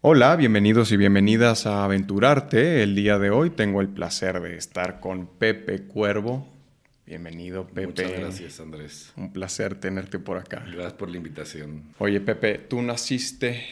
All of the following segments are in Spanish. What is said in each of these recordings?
Hola, bienvenidos y bienvenidas a Aventurarte. El día de hoy tengo el placer de estar con Pepe Cuervo. Bienvenido, Pepe. Muchas gracias, Andrés. Un placer tenerte por acá. Gracias por la invitación. Oye, Pepe, tú naciste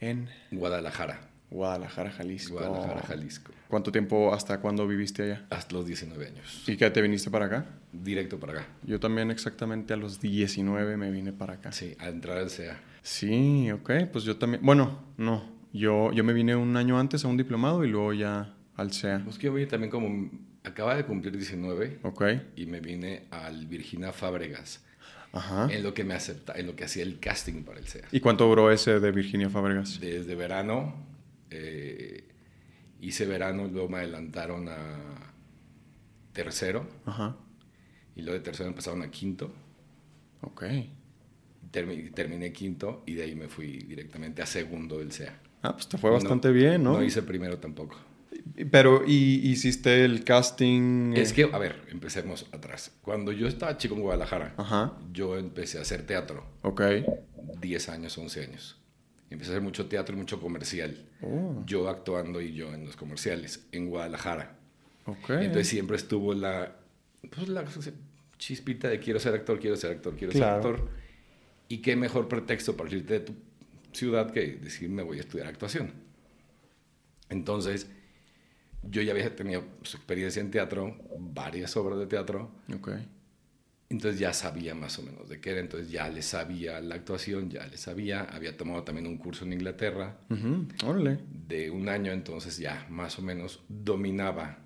en Guadalajara. Guadalajara, Jalisco. Guadalajara, Jalisco. ¿Cuánto tiempo, hasta cuándo viviste allá? Hasta los 19 años. ¿Y qué te viniste para acá? Directo para acá. Yo también exactamente a los 19 me vine para acá. Sí, a entrar al CEA. Sí, ok, pues yo también. Bueno, no. Yo, yo me vine un año antes a un diplomado y luego ya al CEA. Pues que yo vine también como... Acaba de cumplir 19 Ok. y me vine al Virginia Fábregas. Ajá. En lo que me acepta, en lo que hacía el casting para el CEA. ¿Y cuánto duró ese de Virginia Fábregas? Desde verano, eh, hice verano, luego me adelantaron a tercero Ajá. y luego de tercero me pasaron a quinto. Ok. Termi- terminé quinto y de ahí me fui directamente a segundo del CEA. Ah, pues te fue bastante bien, ¿no? No hice primero tampoco. Pero, ¿y hiciste el casting? Es que, a ver, empecemos atrás. Cuando yo estaba chico en Guadalajara, Ajá. yo empecé a hacer teatro. Ok. 10 años, 11 años. Empecé a hacer mucho teatro y mucho comercial. Oh, Yo actuando y yo en los comerciales, en Guadalajara. ok. Entonces siempre estuvo la, pues, la chispita de quiero ser actor, quiero ser actor, quiero Claro. ser actor. Y qué mejor pretexto para irte de tu ciudad que decir me voy a estudiar actuación. Entonces, yo ya había tenido pues, experiencia en teatro, varias obras de teatro, Ok. entonces ya sabía más o menos de qué era, entonces ya le sabía la actuación, ya le sabía, había tomado también un curso en Inglaterra Órale. de un año, entonces ya más o menos dominaba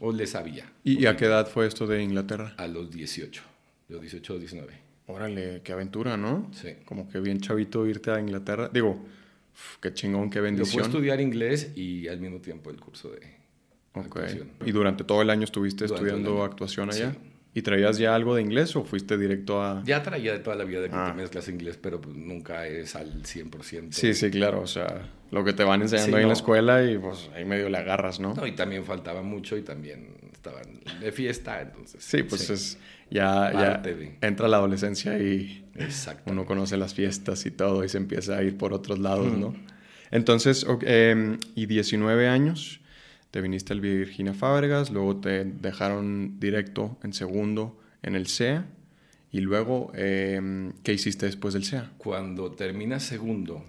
o le sabía ¿Y, y a qué edad fue esto de Inglaterra? a los 18, los 18 o 19. Órale, qué aventura, ¿no? Sí. Como que bien chavito irte a Inglaterra. Digo, uf, qué chingón, qué Yo fui a bendición. estudiar inglés y al mismo tiempo el curso de Ok. actuación. ¿Y durante todo el año estuviste Durante estudiando año. actuación allá? Sí. ¿Y traías ya algo de inglés o fuiste directo a...? Ya traía de toda la vida de que Ah. mezclas inglés, pero pues nunca es al 100%. Sí, sí, claro. O sea, lo que te van enseñando Sí, ahí en la escuela y pues ahí medio le agarras, ¿no? No, y también faltaba mucho y también estaban de fiesta, entonces. Sí, pues es... Ya, ya de- entra la adolescencia y uno conoce las fiestas y todo y se empieza a ir por otros lados, ¿no? Entonces, ok, em, y 19 años, te viniste al Virginia Fábregas, luego te dejaron directo en segundo en el CEA y luego, em, ¿qué hiciste después del CEA? Cuando termina segundo,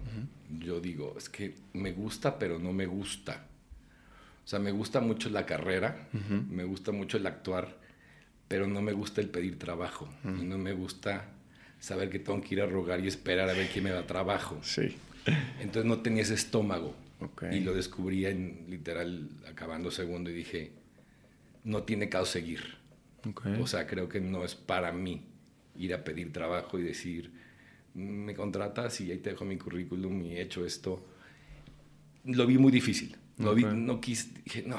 yo digo, es que me gusta, pero no me gusta. O sea, me gusta mucho la carrera, me gusta mucho el actuar, pero no me gusta el pedir trabajo. Y no me gusta saber que tengo que ir a rogar y esperar a ver quién me da trabajo. Sí. Entonces no tenía ese estómago. Y lo descubrí en literal acabando segundo y dije, no tiene caso seguir. Ok. O sea, creo que no es para mí ir a pedir trabajo y decir, me contratas y ahí te dejo mi currículum y he hecho esto. Lo vi muy difícil. Lo vi, Ok. no quise, dije, no,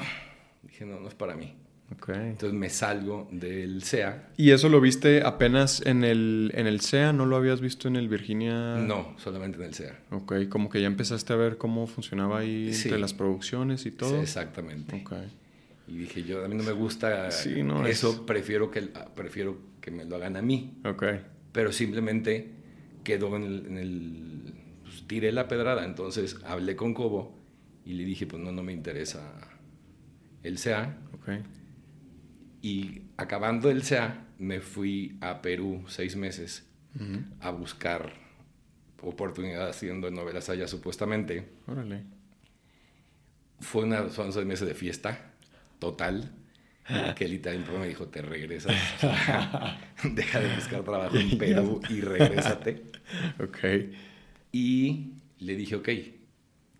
dije, no, no es para mí. Ok. Entonces me salgo del CEA. ¿Y eso lo viste apenas en el, en el CEA? ¿No lo habías visto en el Virginia? No, solamente en el CEA. Ok, como que ya empezaste a ver cómo funcionaba ahí Sí. entre las producciones y Sí, todo. exactamente. Ok. Y dije, yo a mí no me gusta Sí, no, eso, es- prefiero, que, prefiero que me lo hagan a mí. Ok. Pero simplemente quedó en el... en el- pues, tiré la pedrada, entonces hablé con Cobo y le dije, pues no, no me interesa el CEA. Ok. Y acabando el CEA, me fui a Perú seis meses a buscar oportunidad haciendo novelas allá supuestamente. Órale. Fue una, son seis meses de fiesta total. Que literalmente me dijo, te regresas. Sea, Deja de buscar trabajo en Perú y regrésate. Ok. Y le dije, ok,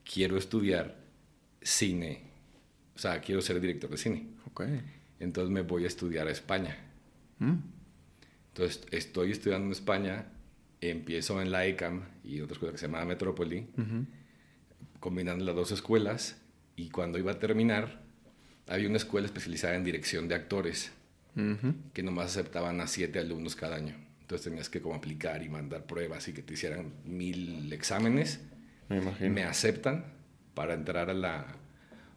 quiero estudiar cine. O sea, quiero ser director de cine. Ok. Entonces me voy a estudiar a España. Mm. Entonces estoy estudiando en España. Empiezo en la ECAM y otra escuela que se llama Metrópoli. Ujú. combinando las dos escuelas y cuando iba a terminar había una escuela especializada en dirección de actores Ujú. que nomás aceptaban a siete alumnos cada año. Entonces tenías que como aplicar y mandar pruebas y que te hicieran mil exámenes. Me imagino. Me aceptan para entrar a la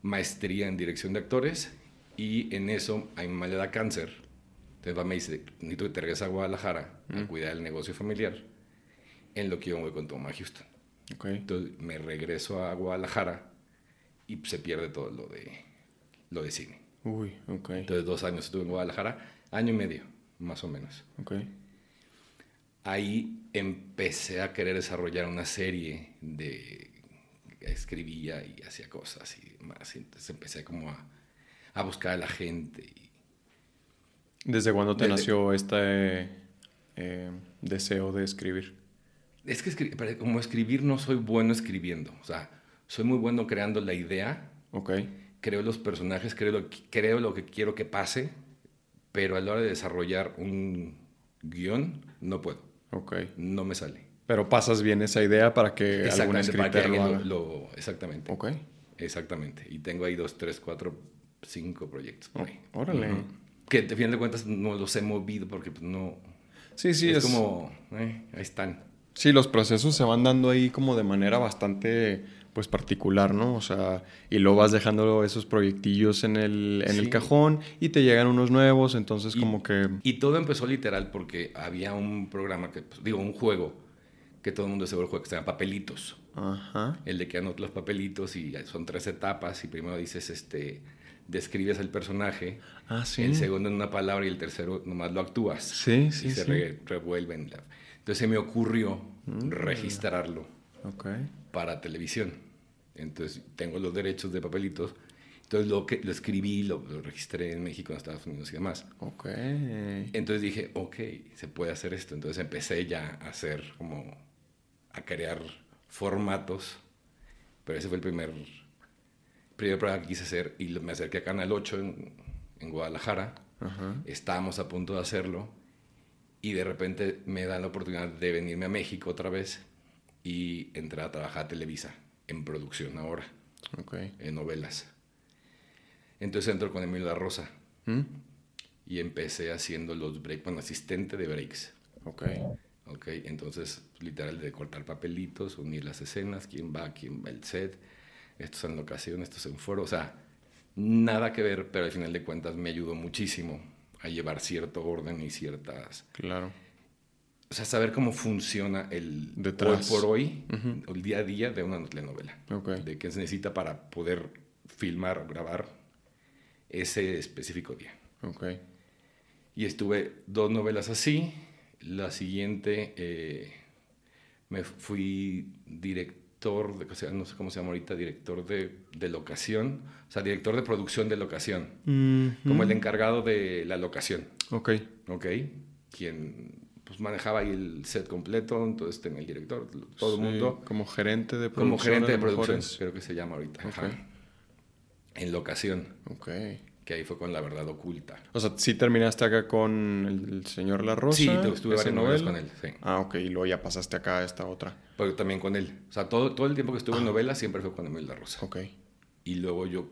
maestría en dirección de actores y en eso a mi mamá le da cáncer. Entonces va me dice, necesito que te regreses a Guadalajara a cuidar el negocio familiar en lo que yo me voy con tu mamá a Houston. Okay. Entonces me regreso a Guadalajara y se pierde todo lo de, lo de cine. Uy, ok. Entonces dos años estuve en Guadalajara, año y medio, más o menos. Ok. Ahí empecé a querer desarrollar una serie de... Escribía y hacía cosas y más. Entonces empecé como a, a buscar a la gente. ¿Desde cuándo te Desde- nació este eh, deseo de escribir? Es que escri- como escribir no soy bueno escribiendo. O sea, soy muy bueno creando la idea, Ok. creo los personajes, creo lo, que- creo lo que quiero que pase, pero a la hora de desarrollar un guion no puedo, Ok. no me sale. Pero pasas bien esa idea para que algún escritor lo haga. lo, lo- exactamente, Ok. exactamente. Y tengo ahí dos, tres, cuatro, cinco proyectos. por Oh, ahí. órale. Ujú. Que de final de cuentas no los he movido porque pues, no... Sí, sí, es, es, como, eh, ahí están. Sí, los procesos se van dando ahí como de manera bastante pues particular, ¿no? O sea, y luego vas dejando esos proyectillos en el, en el Sí. cajón y te llegan unos nuevos, entonces Y- como que... Y todo empezó literal porque había un programa, que pues, digo, un juego que todo el mundo seguro juega, que se llama Papelitos. Ajá. El de que anotas los papelitos y son tres etapas y primero dices, este, describes el personaje, Ah, sí. el segundo en una palabra y el tercero nomás lo actúas. Sí, sí, y se re- revuelven. Entonces se me ocurrió Mm. registrarlo para televisión. Entonces tengo los derechos de papelitos. Entonces lo, que, lo escribí, lo, lo registré en México, en Estados Unidos y demás. Ok. Entonces dije, ok, se puede hacer esto. Entonces empecé ya a hacer como, a crear formatos. Pero ese fue el primer, primer programa que quise hacer. Y me acerqué a Canal 8 en, en Guadalajara. Ajá. Estábamos a punto de hacerlo. Y de repente me dan la oportunidad de venirme a México otra vez. Y entrar a trabajar a Televisa, en producción ahora, en novelas. Entonces entro con Emilio La Rosa. ¿Mm? Y empecé haciendo los breaks, bueno, asistente de breaks. Ok. Ok, entonces literal de cortar papelitos, unir las escenas, quién va, quién va el set, esto es en locación, esto es en foro, o sea, nada que ver, pero al final de cuentas me ayudó muchísimo a llevar cierto orden y ciertas, Claro. o sea, saber cómo funciona el Detrás. hoy por hoy, el día a día de una telenovela, Ok. de qué se necesita para poder filmar o grabar ese específico día. Ok. Y estuve dos novelas así. La siguiente eh, me fui director, de, o sea, no sé cómo se llama ahorita, director de, de locación, o sea, director de producción de locación, como el encargado de la locación, Ok. ¿ok? Quien pues, manejaba ahí el set completo, entonces tenía el director, todo el mundo, Como gerente de producción. como gerente de producción, creo que se llama ahorita, ajá. En locación, Ok. Que ahí fue con La Verdad Oculta. O sea, sí terminaste acá con el, el señor La Rosa. Sí, estuve varias novelas novela. con él, sí. Ah, ok. Y luego ya pasaste acá a esta otra. Pero también con él. O sea, todo, todo el tiempo que estuve en novela siempre fue con Emil La Rosa. Ok. Y luego yo,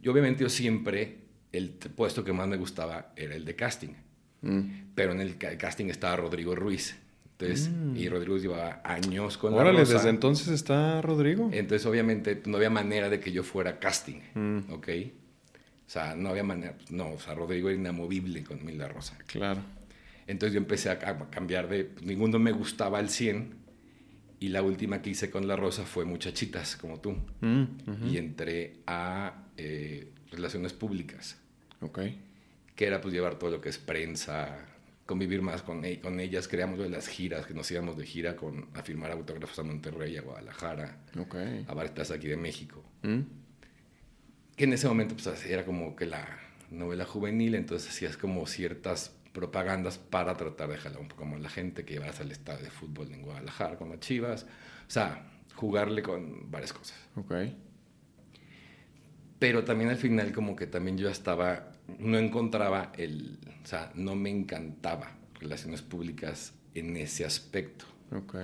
yo obviamente yo siempre, el puesto que más me gustaba era el de casting. Mm. Pero en el ca- casting estaba Rodrigo Ruiz. Entonces, y Rodrigo llevaba años con La Órale, Rosa. desde entonces está Rodrigo. Entonces, obviamente, no había manera de que yo fuera casting. Mm. ¿Ok? O sea, no había manera. pues, No, o sea, Rodrigo era inamovible con Emil La Rosa. Claro. Entonces yo empecé a, cambiar de... pues, ninguno me gustaba al 100. Y la última que hice con La Rosa fue Muchachitas, como tú. Mm. Y entré a eh, Relaciones Públicas, Ok. que era pues llevar todo lo que es prensa, convivir más con, e- con ellas. Creamos lo de las giras, que nos íbamos de gira con, a firmar autógrafos a Monterrey, a Guadalajara, Ok. a varias aquí de México. Mm. Que en ese momento pues era como que la novela juvenil, entonces hacías como ciertas propagandas para tratar de jalar un poco más la gente, que llevaras al estadio de fútbol en Guadalajara con las chivas, o sea, jugarle con varias cosas. Ok. Pero también al final como que también yo estaba, no encontraba el, o sea, no me encantaba relaciones públicas en ese aspecto. Ok.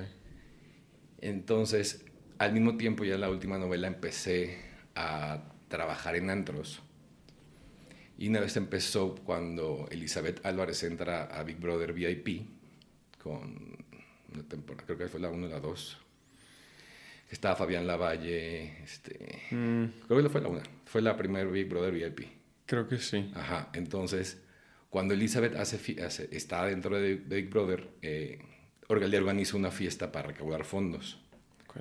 Entonces, al mismo tiempo ya en la última novela empecé a trabajar en antros. Y una vez empezó cuando Elizabeth Álvarez entra a Big Brother VIP con una temporada, creo que fue la 1 y la 2. Estaba Fabián Lavalle, este, Mm, creo que fue la 1, fue la primera Big Brother VIP. creo que sí. Ajá, entonces, cuando Elizabeth hace, hace- está dentro de Big Brother, eh, Orgal- le organiza una fiesta para recaudar fondos. Ok.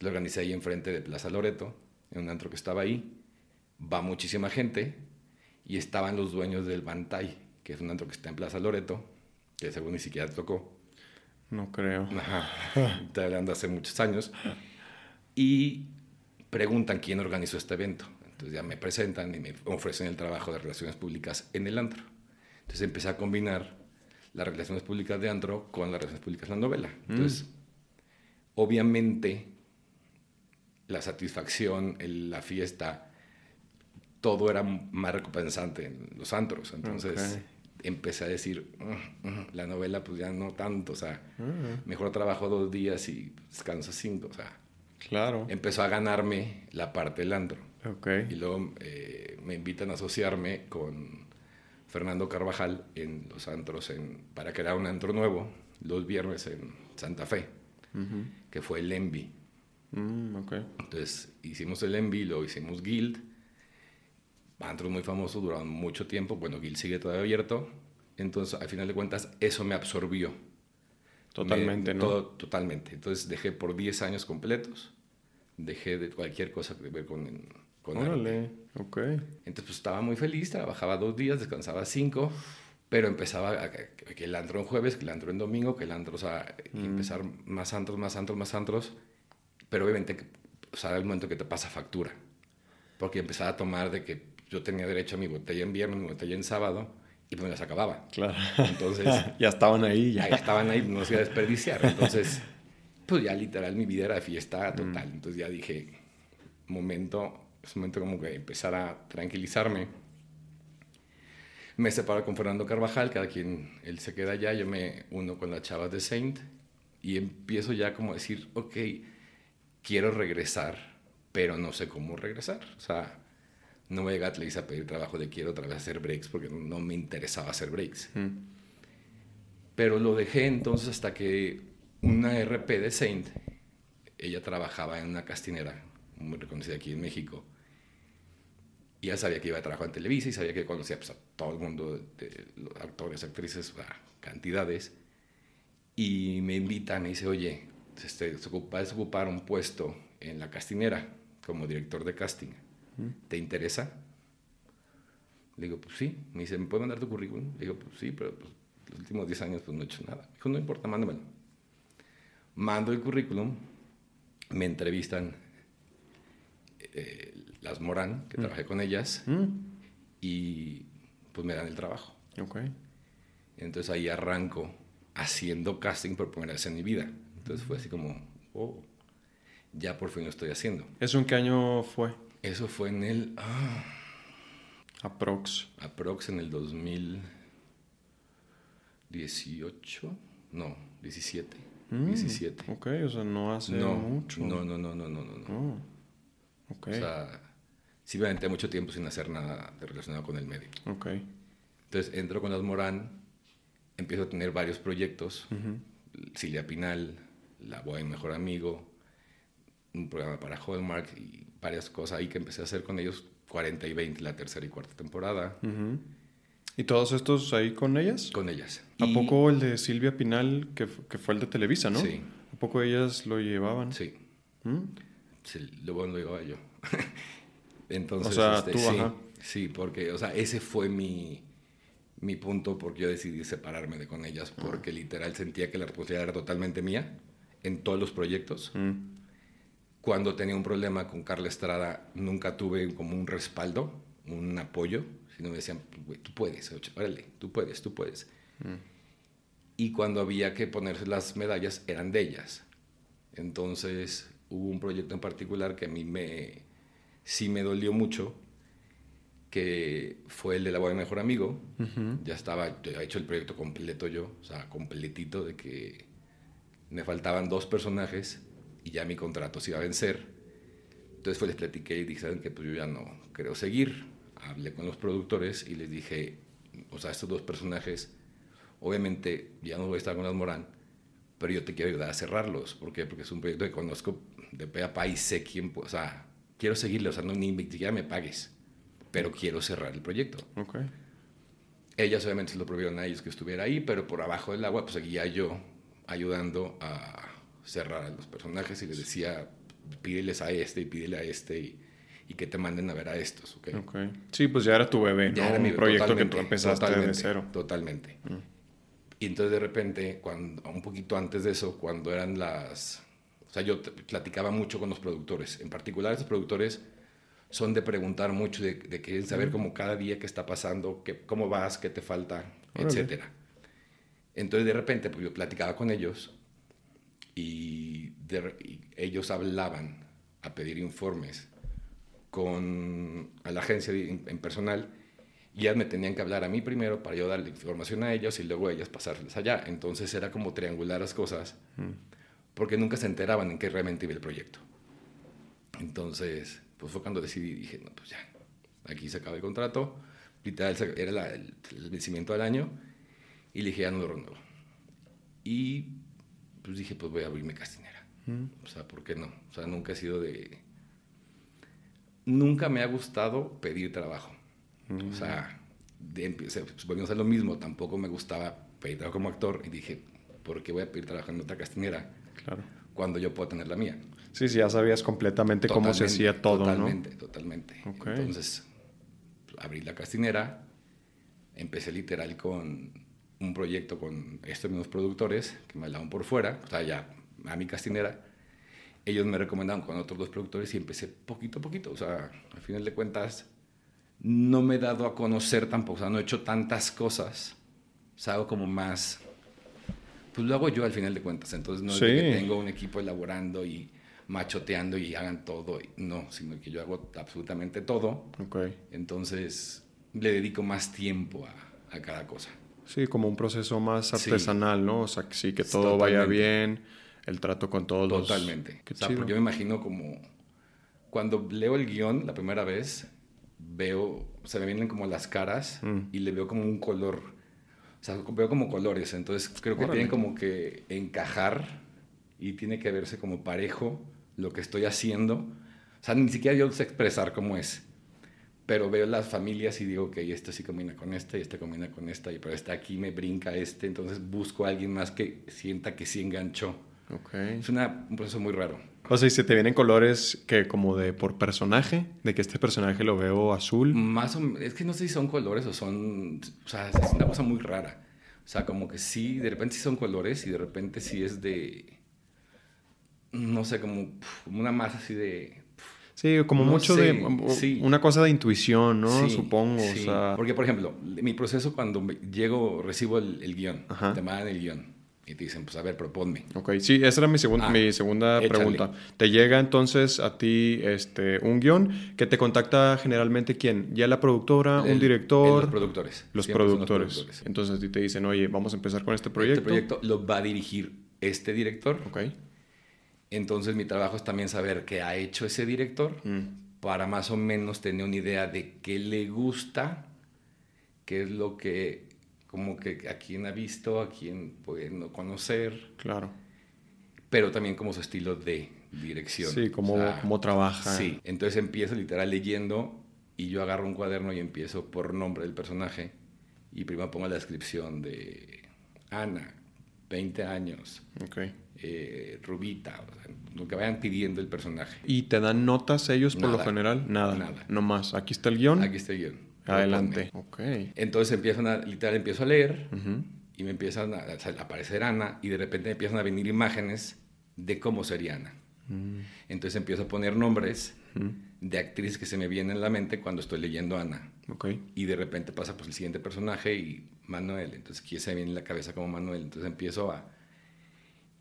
Lo organicé ahí enfrente de Plaza Loreto, en un antro que estaba ahí. Va muchísima gente y estaban los dueños del Bantay, que es un antro que está en Plaza Loreto, que según ni siquiera tocó. No creo. Ajá. Está hablando hace muchos años. Y preguntan quién organizó este evento. Entonces ya me presentan y me ofrecen el trabajo de relaciones públicas en el antro. Entonces empecé a combinar las relaciones públicas de antro con las relaciones públicas de la novela. Mm. Entonces, obviamente, la satisfacción, el- la fiesta, todo era más recompensante en los antros. Entonces, empecé a decir, "Mm, mm, la novela pues ya no tanto, o sea, Ah, mejor trabajo dos días y descanso cinco, o sea, claro. empezó a ganarme la parte del antro. Ok. Y luego eh, me invitan a asociarme con Fernando Carvajal en los antros en, para crear un antro nuevo los viernes en Santa Fe, que fue el Envy. Mm, ok. Entonces hicimos el Envy, luego hicimos Guild. Antros muy famosos, duraron mucho tiempo. Bueno, Guild sigue todavía abierto. Entonces, al final de cuentas, eso me absorbió. Totalmente, Me- ¿no? todo- totalmente. Entonces dejé por 10 años completos. Dejé de cualquier cosa que ver con, con arte. Órale, ok. Entonces pues estaba muy feliz, trabajaba dos días, descansaba cinco, pero empezaba a, que que el antro en jueves, que el antro en domingo, que el antro, o sea, y empezar más antros, más antros, más antros, pero obviamente, o sea, era el momento que te pasa factura, porque empezaba a tomar de que yo tenía derecho a mi botella en viernes, mi botella en sábado, y pues me las acababa. Claro. Entonces, ya estaban ahí, ya. ya estaban ahí, no se iba a desperdiciar. Entonces, pues ya literal mi vida era fiesta total. Entonces ya dije, momento, es momento como que empezar a tranquilizarme. Me separo con Fernando Carvajal, cada quien, él se queda allá, yo me uno con las chavas de Saint y empiezo ya como a decir, ok, quiero regresar, pero no sé cómo regresar. O sea, no voy a llegar a Televisa a pedir trabajo de quiero otra vez hacer breaks porque no me interesaba hacer breaks. Mm. Pero lo dejé entonces hasta que una RP de Saint, ella trabajaba en una castinera muy reconocida aquí en México. Y ya sabía que iba a trabajar en Televisa y sabía que conocía pues, a todo el mundo de los actores, actrices, cantidades. Y me invita, me dice, oye, este, se ocupa, es ocupar un puesto en la castinera como director de casting. ¿Te interesa? Le digo, pues sí. Me dice, ¿me puedes mandar tu currículum? Le digo, pues sí, pero pues, los últimos 10 años pues no he hecho nada. Me dijo, no importa, mándamelo. Mando el currículum, me entrevistan eh, las Morán, que trabajé con ellas, Mm, y pues me dan el trabajo. Entonces ahí arranco haciendo casting por primera vez en mi vida. Entonces fue así como, oh, ya por fin lo estoy haciendo. ¿Eso en qué año fue? Eso fue en el, ah, Aprox. aprox en el 2018, no, 17, Mm, 17. Ok, o sea, no hace No, mucho. no, no, no, no, no, no, no. Oh, ok. O sea, sí me aventé mucho tiempo sin hacer nada de relacionado con el medio. ok. Entonces entro con las Morán, empiezo a tener varios proyectos. Ujú. Silvia Pinal, La Boa y Mejor Amigo, un programa para Hallmark y varias cosas ahí que empecé a hacer con ellos, 40 y 20, la tercera y cuarta temporada. ¿Y todos estos ahí con ellas? con ellas. ¿A Y- poco el de Silvia Pinal, que, que fue el de Televisa, no? Sí. ¿A poco ellas lo llevaban? Sí, ¿Mm? sí, lo bueno lo llevaba yo. Entonces, O sea, este, tú, sí, ajá. sí, porque, o sea, ese fue mi, mi punto porque yo decidí separarme de con ellas, porque literal sentía que la responsabilidad era totalmente mía en todos los proyectos. Mm. Cuando tenía un problema con Carla Estrada, nunca tuve como un respaldo, un apoyo, sino me decían, güey, tú puedes, oye, órale, tú puedes, tú puedes. Y cuando había que ponerse las medallas, eran de ellas. Entonces, hubo un proyecto en particular que a mí me, sí me dolió mucho, que fue el de la boda de mejor amigo. Ujú. Ya estaba, ya había hecho el proyecto completo yo, o sea, completito, de que me faltaban dos personajes y ya mi contrato se iba a vencer. Entonces fue, les platiqué y dije, ¿saben qué? Pues yo ya no creo seguir. Hablé con los productores y les dije, o sea, estos dos personajes, obviamente ya no voy a estar con las Morán, pero yo te quiero ayudar a cerrarlos. ¿Por qué? Porque es un proyecto que conozco de pe a pa y sé quién, o sea, quiero seguirle, o sea, no, ni siquiera me pagues, pero quiero cerrar el proyecto. Ok. Ellas obviamente se lo prohibieron a ellos que estuviera ahí, pero por abajo del agua pues seguía yo ayudando a cerrar a los personajes y les decía, pídeles a este y pídele a este y, y que te manden a ver a estos, ¿ok? okay. Sí, pues ya era tu bebé, Ya ¿no? era mi proyecto que tú empezaste de totalmente, cero. Totalmente. Y entonces de repente, cuando, un poquito antes de eso, cuando eran las... O sea, yo platicaba mucho con los productores. En particular, esos productores son de preguntar mucho, de, de querer saber como cada día qué está pasando, qué, cómo vas, qué te falta, Órale. etcétera. Entonces de repente, pues yo platicaba con ellos y, de y ellos hablaban a pedir informes con a la agencia en, en personal y ellas me tenían que hablar a mí primero para yo darle información a ellos y luego ellas pasarles allá. Entonces era como triangular las cosas porque nunca se enteraban en qué realmente iba el proyecto. Entonces, pues fue cuando decidí, dije, no, pues ya, aquí se acaba el contrato, literal era la- el, el vencimiento del año y le dije, ya no lo renuevo. Y pues dije, pues voy a abrirme castinera. O sea, ¿por qué no? O sea, nunca he sido de... Nunca me ha gustado pedir trabajo. O sea, de, o sea, pues, volvimos a lo mismo. Tampoco me gustaba pedir trabajo como actor. Y dije, ¿por qué voy a pedir trabajo en otra castinera Claro. cuando yo puedo tener la mía? Sí, sí, ya sabías completamente cómo se Totalmente, hacía todo, Totalmente, totalmente. Ok. Entonces, abrí la castinera, empecé literal con un proyecto con estos mismos productores que me hablaban por fuera, o sea, ya a mi castinera. Ellos me recomendaban con otros dos productores y empecé poquito a poquito. O sea, al final de cuentas, no me he dado a conocer tampoco, o sea, no he hecho tantas cosas. O sea, hago como más. Pues lo hago yo al final de cuentas. Entonces, no es de que Sí. tengo un equipo elaborando y machoteando y hagan todo. No, sino que yo hago absolutamente todo. ¿no? Ok. Entonces, le dedico más tiempo a, a cada cosa. Sí, como un proceso más Sí. artesanal, ¿no? O sea, que sí, que todo vaya Totalmente. bien, el trato con todos los... Totalmente. Qué o sea, porque yo me imagino como cuando leo el guion la primera vez, veo, se me vienen como las caras Mm. y le veo como un color. O sea, veo como colores. Entonces creo que Órale. tienen como que encajar y tiene que verse como parejo lo que estoy haciendo. O sea, ni siquiera yo sé expresar cómo es. Pero veo las familias y digo que este sí combina con esta y este combina con esta, y pero este aquí me brinca este, entonces busco a alguien más que sienta que sí enganchó. Ok. Es una- un proceso muy raro. O sea, y se te vienen colores que como de por personaje, de que este personaje lo veo azul. Más o es que no sé si son colores o son, o sea, es una cosa muy rara. O sea, como que sí, de repente sí son colores y de repente sí es de, no sé, como, como una masa así de... Sí, como No mucho sé, de... sí. Una cosa de intuición, ¿no? Sí, Supongo, sí. o sea... Porque, por ejemplo, mi proceso cuando llego, recibo el, el guion, Ajá. te mandan el guion y te dicen, pues a ver, proponme. Ok, sí, esa era mi, segun- Ah, mi segunda échale. pregunta. ¿Te llega entonces a ti este, un guion que te contacta generalmente quién? ¿Ya la productora, un director? Los productores. Los productores. Entonces a ti te dicen, oye, vamos a empezar con este proyecto. Este proyecto lo va a dirigir este director. Ok. Entonces mi trabajo es también saber qué ha hecho ese director Mm, para más o menos tener una idea de qué le gusta, qué es lo que, como que a quién ha visto, a quién puede no conocer, claro. pero también como su estilo de dirección. Sí, cómo, O sea, cómo trabaja. Sí, entonces empiezo literal leyendo y yo agarro un cuaderno y empiezo por nombre del personaje y primero pongo la descripción de Ana, 20 años, Ok. Eh, Rubita, o sea, lo que vayan pidiendo el personaje. ¿Y te dan notas ellos por lo general? Nada. Nada. No más. Aquí está el guion. Aquí está el guion. Adelante. Ok. Entonces empiezan a, literal, empiezo a leer y me empiezan a, o sea, a aparecer Ana y de repente empiezan a venir imágenes de cómo sería Ana. Mm, Entonces empiezo a poner nombres de actrices que se me vienen en la mente cuando estoy leyendo a Ana. Ok. Y de repente pasa pues el siguiente personaje y Manuel. Entonces aquí se me viene en la cabeza como Manuel. Entonces empiezo a...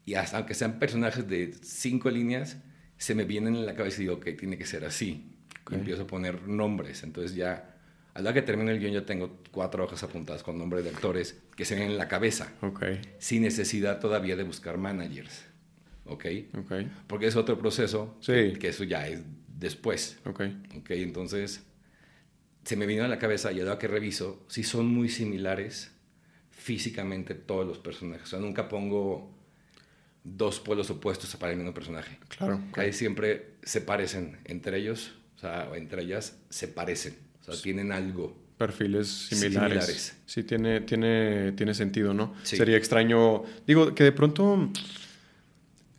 Y hasta aunque sean personajes de cinco líneas, se me vienen en la cabeza y digo, ok, tiene que ser así. Y empiezo a poner nombres. Entonces ya, a la que termine el guion, ya tengo cuatro hojas apuntadas con nombres de actores que se ven en la cabeza, Ok. sin necesidad todavía de buscar managers. ¿Ok? Ok. Porque es otro proceso, Sí. que, que eso ya es después. Ok. Ok, entonces se me vino a la cabeza y ahora que reviso, si son muy similares físicamente todos los personajes. O sea, nunca pongo dos pueblos opuestos para el mismo personaje. Claro. Ahí siempre se parecen entre ellos, o sea, entre ellas se parecen. O sea, tienen algo. Perfiles similares. Similares. Sí, tiene, tiene, tiene sentido, ¿no? Sí. Sería extraño. Digo, que de pronto.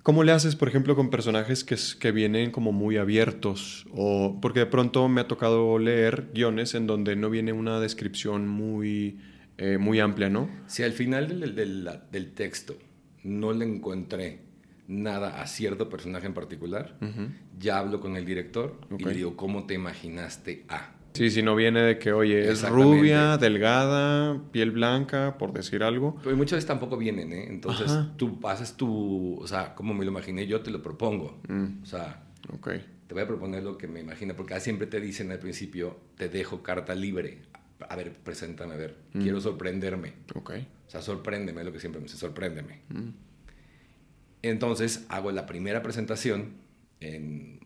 ¿Cómo le haces, por ejemplo, con personajes que, que vienen como muy abiertos? O, porque de pronto me ha tocado leer guiones en donde no viene una descripción muy, eh, muy amplia, ¿no? Si al final del, del, del, texto no le encontré nada a cierto personaje en particular, ya hablo con el director y le digo, ¿cómo te imaginaste a? Sí, si no viene de que, oye, es rubia, delgada, piel blanca, por decir algo. Pero muchas veces tampoco vienen, ¿eh? Entonces tú haces tu, o sea, como me lo imaginé yo, te lo propongo. Mm. O sea, okay. te voy a proponer lo que me imagino, porque siempre te dicen al principio, te dejo carta libre. A ver, preséntame, a ver, mm. quiero sorprenderme. Ok. O sea, sorpréndeme, es lo que siempre me dice, sorpréndeme. Mm. Entonces hago la primera presentación en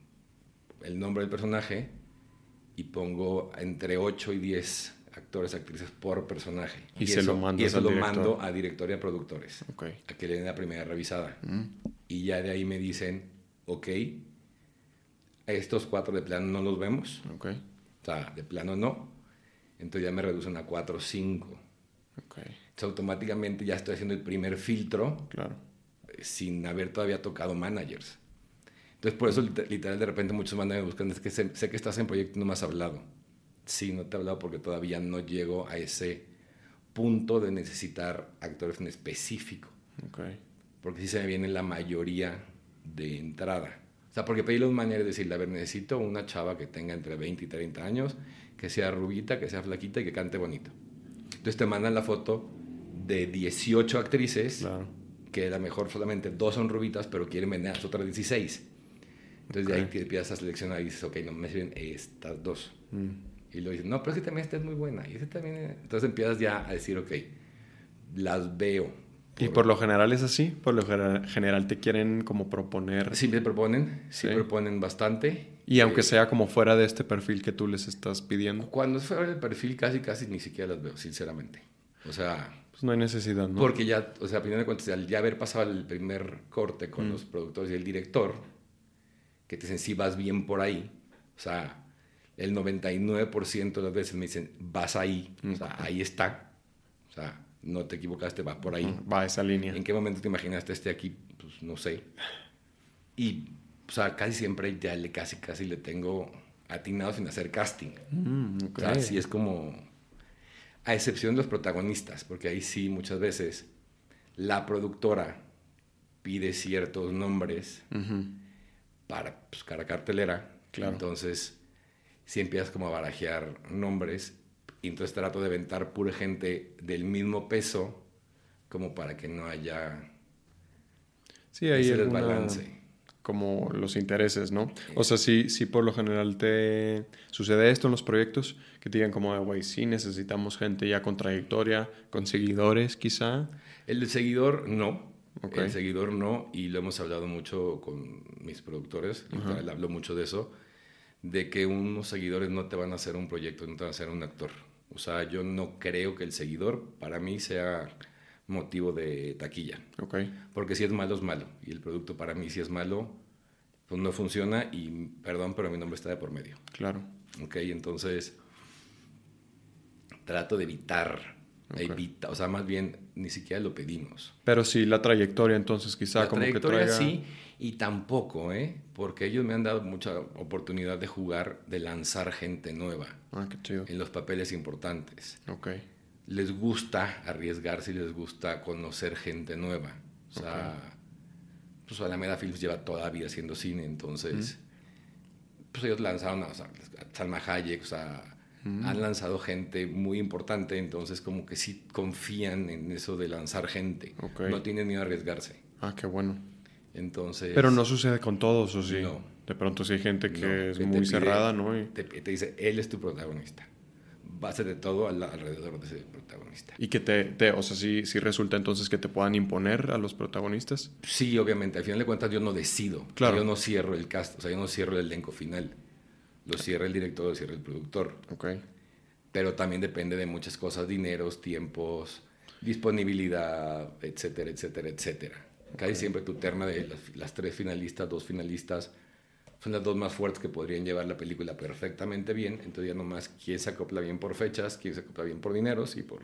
el nombre del personaje y pongo entre 8 y 10 actores, actrices por personaje. Y, se eso, lo mando Y eso lo mando a director y a productores. A que le den la primera revisada. Mm. Y ya de ahí me dicen, ok, estos cuatro de plano no los vemos. Okay. O sea, de plano no. Entonces ya me reducen a 4 o 5. Okay. Entonces automáticamente ya estoy haciendo el primer filtro. Claro. Sin haber todavía tocado managers. Entonces, por eso, literal, de repente muchos mandan me buscan, es que sé, que estás en proyecto y no me has hablado. Sí, no te he hablado porque todavía no llego a ese punto de necesitar actores en específico. Okay. Porque sí se me viene la mayoría de entrada. O sea, porque pedirle a un manager es decirle, a ver, necesito una chava que tenga entre 20 y 30 años, que sea rubita, que sea flaquita y que cante bonito. Entonces te mandan la foto de 18 actrices, claro. que a lo mejor solamente dos son rubitas, pero quieren vender a las otras 16. Entonces de ahí te empiezas a seleccionar y dices, ok, no me sirven estas dos. Mm. Y luego dices, no, pero es que también esta es muy buena. Y ese también Entonces empiezas ya a decir, ok, las veo. ¿Y por lo general es así? ¿Por lo general te quieren como proponer? Sí, me proponen, sí, proponen bastante. Y aunque eh, sea como fuera de este perfil que tú les estás pidiendo. Cuando es fuera del perfil casi, casi ni siquiera las veo, sinceramente. O sea... Pues no hay necesidad, ¿no? Porque ya, o sea, a final de cuentas, al ya haber pasado el primer corte con mm. los productores y el director, que te dicen, sí, vas bien por ahí. O sea, el 99% de las veces me dicen, vas ahí. O sea, ahí está. O sea, no te equivocaste, va por ahí. Va esa línea. ¿En qué momento te imaginaste este aquí? Pues no sé. Y, o sea, casi siempre ya le casi, casi le tengo atinado sin hacer casting. Mm, O sea, sí es como, a excepción de los protagonistas, porque ahí sí muchas veces la productora pide ciertos nombres para pues, cara cartelera. Claro. Entonces, si empiezas como a barajear nombres, y entonces trato de aventar pura gente del mismo peso, como para que no haya sí, ahí ese desbalance. Como los intereses, ¿no? O sea, si, si por lo general te sucede esto en los proyectos, que te digan como, güey, sí necesitamos gente ya con trayectoria, con seguidores quizá. El seguidor no, el seguidor no, y lo hemos hablado mucho con mis productores, uh hablo mucho de eso, de que unos seguidores no te van a hacer un proyecto, no te van a hacer un actor. O sea, yo no creo que el seguidor para mí sea motivo de taquilla. Okay. Porque si es malo, es malo. Y el producto para mí si es malo, pues no funciona y perdón, pero mi nombre está de por medio. Claro. Ok, entonces trato de evitar Evita, o sea, más bien ni siquiera lo pedimos. Pero sí, la trayectoria entonces quizá la como trayectoria que traiga... sí, y tampoco, ¿eh? Porque ellos me han dado mucha oportunidad de jugar, de lanzar gente nueva. Ah, qué chido. En los papeles importantes. Ok. Les gusta arriesgarse y les gusta conocer gente nueva. O sea, pues Alameda Films lleva toda la vida haciendo cine, entonces... Pues ellos lanzaron a, o sea, Salma Hayek, o sea han lanzado gente muy importante, entonces como que sí confían en eso de lanzar gente. No tienen miedo a arriesgarse. Ah, qué bueno. Entonces... Pero no sucede con todos, ¿o sí? No. De pronto sí hay gente que es muy cerrada, ¿no? Te, dice, él es tu protagonista. Base de todo alrededor de ese protagonista. ¿Y que te, o sea, sí, sí, resulta entonces que te puedan imponer a los protagonistas? Sí, obviamente. Al final de cuentas yo no decido. Claro. Yo no cierro el cast, o sea, yo no cierro el elenco final. Lo cierra el director, lo cierra el productor. Ok. Pero también depende de muchas cosas, dineros, tiempos, disponibilidad, etcétera, etcétera, etcétera. Casi siempre tu terna de las, tres finalistas, dos finalistas, son las dos más fuertes que podrían llevar la película perfectamente bien. Entonces ya nomás quién se acopla bien por fechas, quién se acopla bien por dineros y por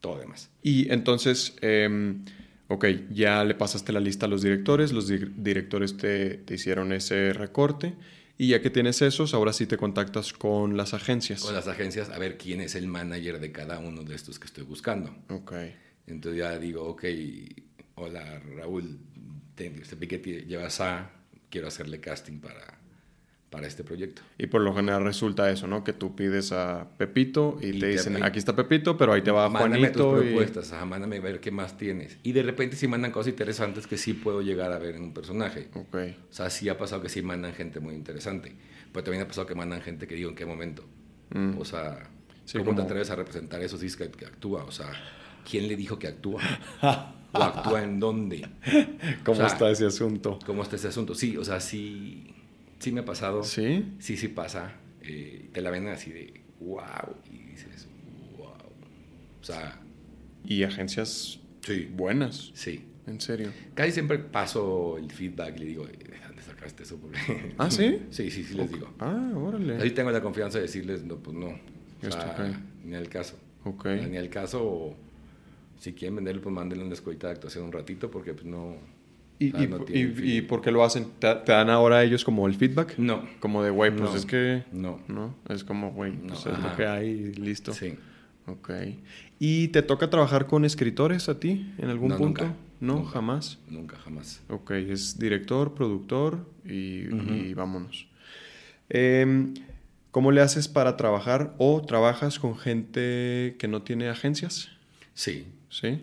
todo demás. Y entonces, em, Ok, ya le pasaste la lista a los directores, los directores te, te, hicieron ese recorte y ya que tienes esos, ahora sí te contactas con las agencias. Con las agencias a ver quién es el manager de cada uno de estos que estoy buscando. Ok. Entonces ya digo, ok, hola Raúl, te, te que llevas a, quiero hacerle casting para para este proyecto. Y por lo general resulta eso, ¿no? Que tú pides a Pepito y, te dicen, aquí está Pepito, pero ahí te va mándame Juanito. Tus propuestas, ajá, mándame a ver qué más tienes. Y de repente sí mandan cosas interesantes que sí puedo llegar a ver en un personaje. Ok. O sea, sí ha pasado que sí mandan gente muy interesante. Pero también ha pasado que mandan gente que digo en qué momento. Mm. O sea, ¿cómo te atreves a representar eso si es que, actúa? O sea, ¿quién le dijo que actúa? ¿O actúa en dónde? ¿Cómo está ese asunto? ¿Cómo está ese asunto? Sí, o sea, sí sí me ha pasado. ¿Sí? Sí, sí pasa. Eh, te la ven así de wow. Y dices, wow. O sea. Y agencias sí. buenas. Sí. ¿En serio? Casi siempre paso el feedback y le digo, ¿dónde sacaste eso? ¿Ah, sí? Sí, sí, sí les digo. Ah, órale. Ahí tengo la confianza de decirles, no, pues no. O sea, ni al caso. Ok. Ni al caso, o si quieren venderlo, pues mándenle una escuelita de actuación un ratito, porque pues no ¿Y, y, y, por qué lo hacen? ¿Te, dan ahora ellos como el feedback? No. Como de, güey, pues es que... No. No, es como, güey, pues es lo que hay y listo. Sí. Ok. ¿Y te toca trabajar con escritores a ti en algún punto? Nunca, no, jamás. Nunca, jamás. Ok, es director, productor y, vámonos. Em, ¿Cómo le haces para trabajar o trabajas con gente que no tiene agencias? Sí. ¿Sí?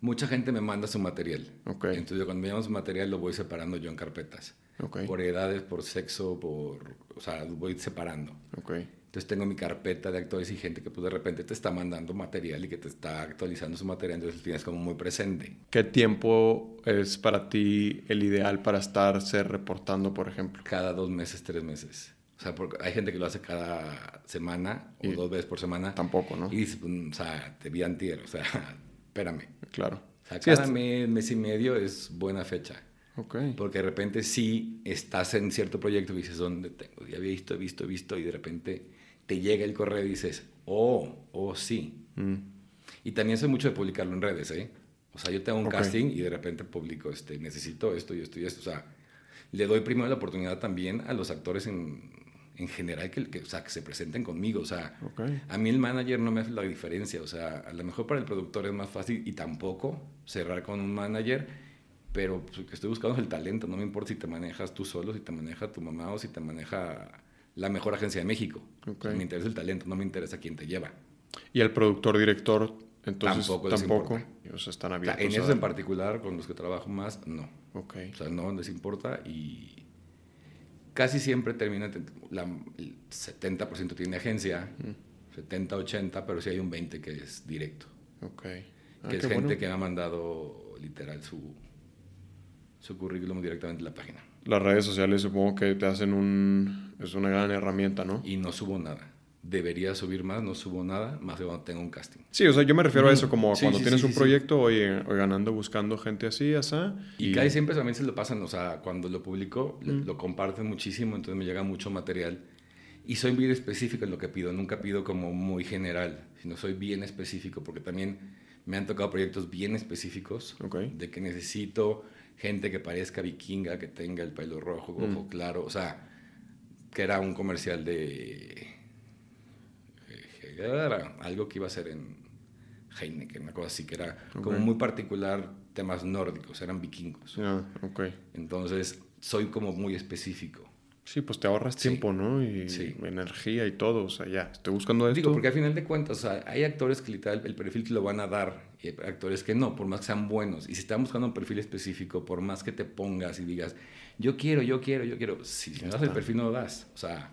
mucha gente me manda su material. Okay. Entonces, cuando me llaman su material, lo voy separando yo en carpetas. Okay. Por edades, por sexo, por. O sea, lo voy separando. Okay. Entonces, tengo mi carpeta de actores y gente que pues, de repente te está mandando material y que te está actualizando su material. Entonces, lo tienes como muy presente. ¿Qué tiempo es para ti el ideal para estarse reportando, por ejemplo? Cada dos meses, tres meses. O sea, porque hay gente que lo hace cada semana o dos veces por semana. Tampoco, ¿no? Y dice, pues, o sea, te vi antier, o sea, espérame. Claro. O sea, cada mes, mes y medio es buena fecha. Ok. Porque de repente sí estás en cierto proyecto y dices, ¿dónde tengo? Ya he visto, he visto, visto, y de repente te llega el correo y dices, oh, oh, sí. Mm. Y también soy mucho de publicarlo en redes, ¿eh? O sea, yo tengo un casting y de repente publico, este, necesito esto y esto y esto. O sea, le doy primero la oportunidad también a los actores en, en general que, que, o sea, que se presenten conmigo. O sea, a mí el manager no me hace la diferencia. O sea, a lo mejor para el productor es más fácil y tampoco cerrar con un manager, pero pues, lo que estoy buscando es el talento. No me importa si te manejas tú solo, si te maneja tu mamá o si te maneja la mejor agencia de México. me interesa el talento, no me interesa quién te lleva. ¿Y el productor, director, entonces tampoco? Tampoco. O sea, están abiertos. en eso en particular, con los que trabajo más, no. Okay. O sea, no les importa y casi siempre termina, la, el 70% tiene agencia, 70, 80, pero sí hay un 20 que es directo. Ok. Ah, que es gente que me ha mandado literal su, su currículum directamente en la página. Las redes sociales supongo que te hacen un... es una gran herramienta, ¿no? Y no subo nada debería subir más, no subo nada, más de cuando tengo un casting. Sí, o sea, yo me refiero a eso, como cuando tienes un proyecto, oye, ganando, buscando gente así, así. Y, y casi siempre también se lo pasan, o sea, cuando lo publico, lo comparten muchísimo, entonces me llega mucho material. Y soy bien específico en lo que pido, nunca pido como muy general, sino soy bien específico, porque también me han tocado proyectos bien específicos, de que necesito gente que parezca vikinga, que tenga el pelo rojo, ojo claro, o sea, que era un comercial de era algo que iba a ser en Heineken, una cosa así, que era como muy particular, temas nórdicos, eran vikingos. Ah, okay. Entonces, soy como muy específico. Sí, pues te ahorras tiempo, ¿no? Y energía y todo, o sea, ya, estoy buscando esto. Digo, porque al final de cuentas, hay actores que literal el perfil que lo van a dar y hay actores que no, por más que sean buenos. Y si están buscando un perfil específico, por más que te pongas y digas, yo quiero, yo quiero, yo quiero, si no das el perfil no lo das. O sea,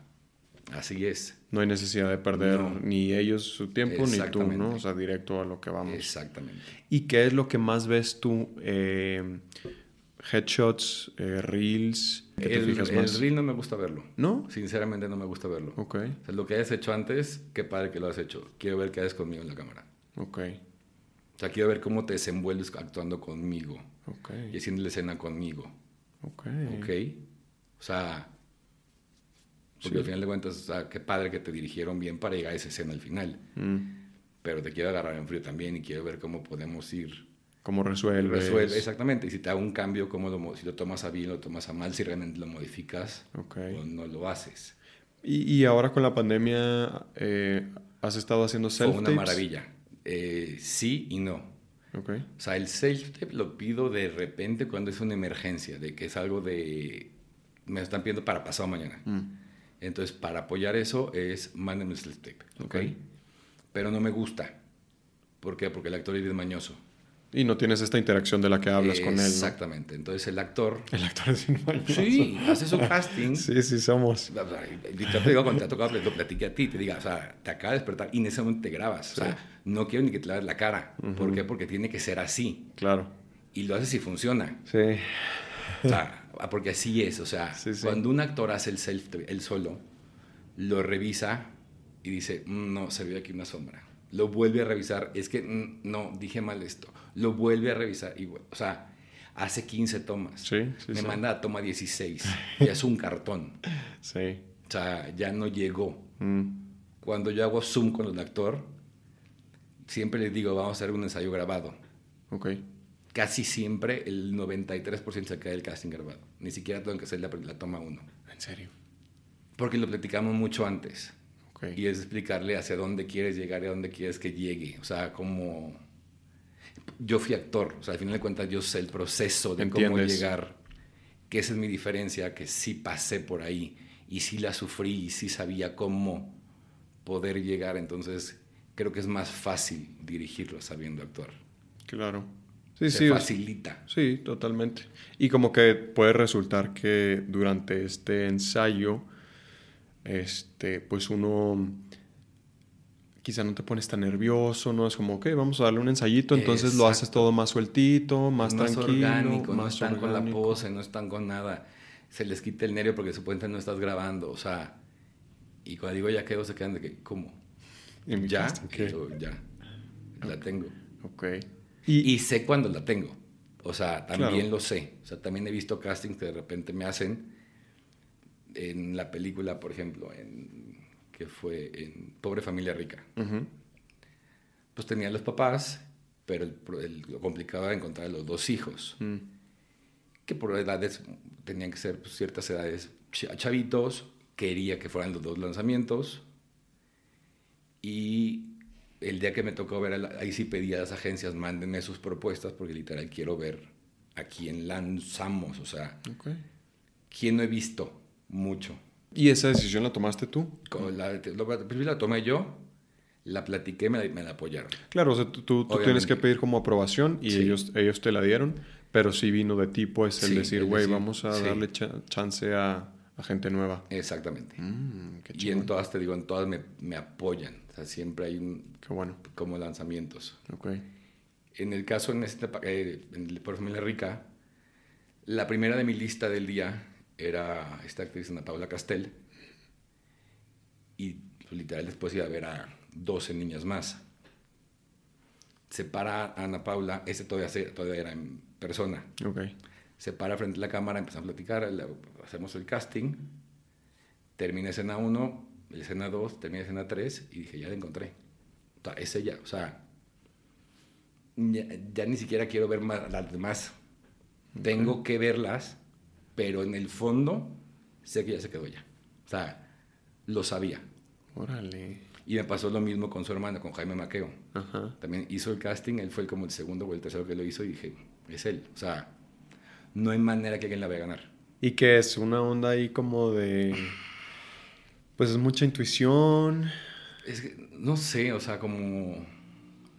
Así es. No hay necesidad de perder ni ellos su tiempo ni tú, ¿no? O sea, directo a lo que vamos. Exactamente. ¿Y qué es lo que más ves tú? Eh, headshots, eh, reels. ¿Qué te fijas más? El reel no me gusta verlo. ¿No? Sinceramente no me gusta verlo. Ok. O sea, lo que hayas hecho antes, qué padre que lo has hecho. Quiero ver qué haces conmigo en la cámara. Ok. O sea, quiero ver cómo te desenvuelves actuando conmigo. Ok. Y haciendo la escena conmigo. Ok. Ok. O sea, porque al final de cuentas, qué padre que te dirigieron bien para llegar a esa escena al final. Mm. Pero te quiero agarrar en frío también y quiero ver cómo podemos ir cómo resuelves. Resuelve, exactamente. Y si te hago un cambio, cómo lo, si lo tomas a bien, lo tomas a mal, si realmente lo modificas o no lo haces. Y, y ahora con la pandemia, eh, ¿has estado haciendo self Fue una maravilla. Eh, sí y no. Okay. O sea, el self-tape lo pido de repente cuando es una emergencia, de que es algo de... Me están pidiendo para pasado mañana. Mm. Entonces, para apoyar eso es mándenme el self-tape. Okay. Pero no me gusta. ¿Por qué? Porque el actor es mañoso. Y no tienes esta interacción de la que hablas con él. Exactamente. Entonces el actor. El actor es mañoso. Sí, hace su casting. sí, sí, somos. Yo te digo, cuando te ha tocado, lo platiqué a ti, te diga, o sea, te acaba de despertar y en ese momento te grabas. O sea, no quiero ni que te laves la cara. ¿Por qué? Porque tiene que ser así. Claro. Y lo haces y funciona. Sí. O sea, porque así es. O sea, cuando un actor hace el self, el solo, lo revisa y dice, mm, no, se ve aquí una sombra lo vuelve a revisar, es que mm, no, dije mal esto, lo vuelve a revisar, y, o sea, hace 15 tomas, sí, me manda a toma 16, ya es un cartón, sí. o sea, ya no llegó. Mm. Cuando yo hago Zoom con el actor, siempre les digo, vamos a hacer un ensayo grabado. Ok. Casi siempre el 93% se cae del casting grabado. Ni siquiera tengo que hacer la, la toma 1. ¿En serio? Porque lo platicamos mucho antes. Y es explicarle hacia dónde quieres llegar y a dónde quieres que llegue. O sea, como... Yo fui actor, o sea, al final de cuentas yo sé el proceso de cómo llegar, que esa es mi diferencia, que sí pasé por ahí y sí la sufrí y sí sabía cómo poder llegar, entonces creo que es más fácil dirigirlo sabiendo actuar. Claro. Sí, Se facilita. sí, totalmente. Y como que puede resultar que durante este ensayo este, pues uno quizá no te pones tan nervioso, ¿no? Es como, ok, vamos a darle un ensayito, entonces lo haces todo más sueltito, más, más tranquilo. Orgánico, más no están con la pose, no están con nada. Se les quita el nervio porque supuestamente no estás grabando, o sea, y cuando digo ya quedo, se quedan de que, ¿cómo? ¿Ya? ya, la tengo. Ok. Y, sé cuándo la tengo, o sea, también lo sé. O sea, también he visto castings que de repente me hacen en la película, por ejemplo, en, que fue en Pobre Familia Rica. Pues tenía los papás, pero el, lo complicado era encontrar a los dos hijos, mm. que por edades tenían que ser pues, ciertas edades chavitos, quería que fueran los dos lanzamientos, y el día que me tocó ver, ahí sí pedí a las agencias, mándenme sus propuestas, porque literal quiero ver a quién lanzamos, o sea, quién no he visto mucho. ¿Y esa decisión la tomaste tú? La, la tomé yo, la platiqué, me la, me la apoyaron. Claro, o sea, tú, tú tienes que pedir como aprobación y ellos, ellos te la dieron, pero sí vino de ti, pues, el decir, güey, vamos a darle chance a, a, gente nueva. Exactamente. Mm, y en todas, te digo, en todas me, me, apoyan. Sea, siempre hay un... Qué bueno. Como lanzamientos. Ok. En el caso, en este, eh, en por familia rica, la primera de mi lista del día era esta actriz Ana Paula Castel y pues, literal después iba a ver a 12 niñas más. Se para Ana Paula, ese todavía, todavía era en persona. Okay. Se para frente a la cámara, empezamos a platicar, hacemos el casting, termina escena 1, escena 2, termina escena 3 y dije, ya la encontré. O sea, es ella, o sea, ya, ni siquiera quiero ver más, las demás. Tengo que verlas pero en el fondo sé que ya se quedó ya. O sea, lo sabía. Órale. Y me pasó lo mismo con su hermana, con Jaime Maqueo. Ajá. También hizo el casting, él fue como el segundo o el tercero que lo hizo y dije, es él. O sea, no hay manera que alguien la vaya a ganar. ¿Y qué es? Una onda ahí como de... Pues es mucha intuición. Es que, no sé, o sea, como...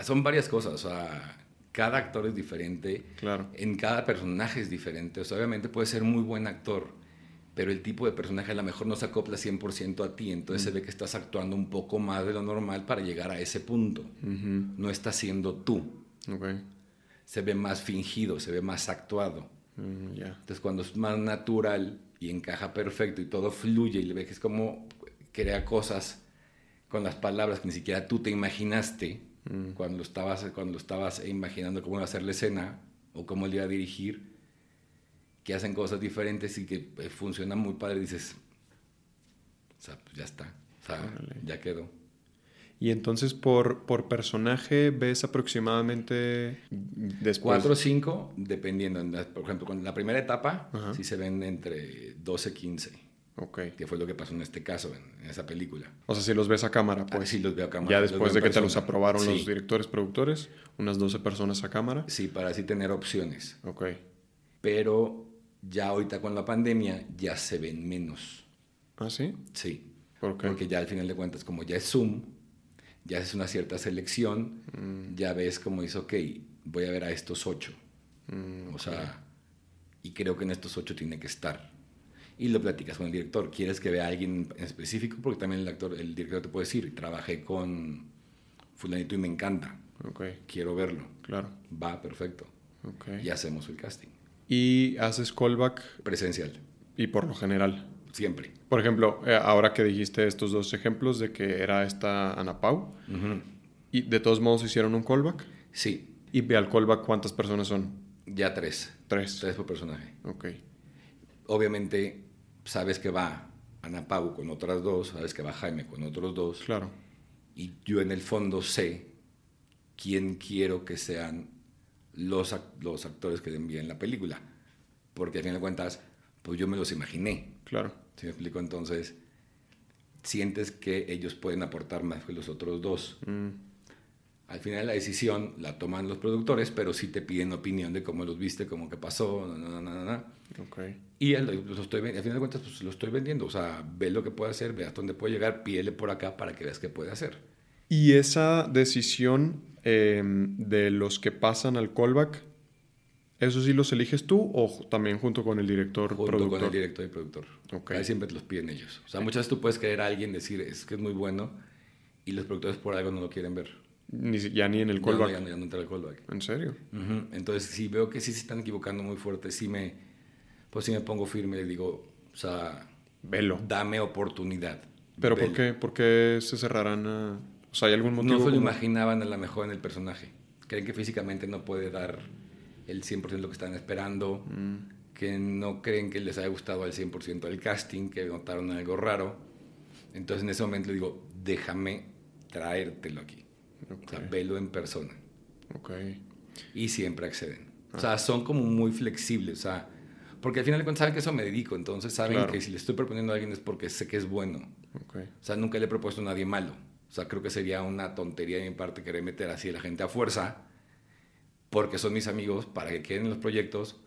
Son varias cosas, o sea, cada actor es diferente, claro. en cada personaje es diferente. O sea, obviamente puede ser muy buen actor, pero el tipo de personaje a lo mejor no se acopla 100% a ti, entonces se ve que estás actuando un poco más de lo normal para llegar a ese punto. No estás siendo tú. Okay. Se ve más fingido, se ve más actuado. Mm, entonces cuando es más natural y encaja perfecto y todo fluye y le ves que es como crea cosas con las palabras que ni siquiera tú te imaginaste, Mm. cuando, estabas, cuando estabas imaginando cómo iba a ser la escena o cómo él iba a dirigir, que hacen cosas diferentes y que eh, funcionan muy padre, dices, o sea, pues ya está, o sea, ya quedó. Y entonces por, por personaje ves aproximadamente después... Cuatro o cinco, dependiendo. Por ejemplo, con la primera etapa, sí se ven entre 12 y 15. Ok. Que fue lo que pasó en este caso, en, esa película. O sea, si los ves a cámara, pues. Ah, sí, los veo a cámara. Ya después de que te los persona. aprobaron los Sí. directores, productores, unas 12 personas a cámara. Sí, para así tener opciones. Ok. Pero ya ahorita con la pandemia ya se ven menos. ¿Ah, sí? Sí. ¿Por qué? Porque ya al final de cuentas, como ya es Zoom, ya es una cierta selección, Mm. ya ves como dice, ok, voy a ver a estos ocho. Mm, O sea, y creo que en estos ocho tiene que estar. Y lo platicas con el director. ¿Quieres que vea a alguien en específico? Porque también el actor, el director te puede decir, trabajé con fulanito y me encanta. ok, Quiero verlo. claro. Va, perfecto. Ok. Y hacemos el casting. Y haces callback Presencial. y por lo general. Siempre. Por ejemplo, eh, ahora que dijiste estos dos ejemplos de que era esta Ana Pau, y de todos modos hicieron un callback. Sí, Y al callback cuántas personas son. ya tres. Tres. Tres por personaje. Ok. Obviamente, sabes que va Ana Pau con otras dos, sabes que va Jaime con otros dos. Claro. Y yo en el fondo sé quién quiero que sean los, los actores que envíen la película. Porque al final de cuentas, pues yo me los imaginé. Claro. ¿Sí me explico? Entonces, sientes que ellos pueden aportar más que los otros dos. Mm, Al final la decisión la toman los productores, pero sí te piden opinión de cómo los viste, cómo que pasó, na, na, na, na, na. ok. Y él, lo estoy, al final de cuentas, pues lo estoy vendiendo. O sea, ve lo que puede hacer, ve hasta dónde puede llegar, pídele por acá para que veas qué puede hacer. Y esa decisión eh, de los que pasan al callback, ¿eso sí los eliges tú o también junto con el director Junto productor? con el director y productor. Ok. Ahí siempre te los piden ellos. O sea, muchas veces tú puedes querer a alguien decir, es que es muy bueno, y los productores por algo no lo quieren ver. Ni, ya ni en el callback. no, ya no- ya no entra el callback. ¿En serio? Ujú. Entonces, si veo que sí se están equivocando muy fuerte, sí me, pues sí me pongo firme y digo, o sea, Velo. dame oportunidad. ¿Pero por Velo. qué, por qué se cerrarán a... O sea, ¿hay algún motivo? No se lo como- imaginaban a lo mejor en el personaje. Creen que físicamente no puede dar el 100% de lo que están esperando, Mm, que no creen que les haya gustado al 100% el casting, que notaron algo raro. Entonces en ese momento le digo, déjame traértelo aquí. O sea, velo en persona. ok. Y siempre acceden. O Ah. sea, son como muy flexibles. O sea, porque al final de cuentas saben que eso me dedico. Entonces saben Claro. que si le estoy proponiendo a alguien es porque sé que es bueno. ok. O sea, nunca le he propuesto a nadie malo. O sea, creo que sería una tontería de mi parte querer meter así a la gente a fuerza, porque son mis amigos, para que queden en los proyectos,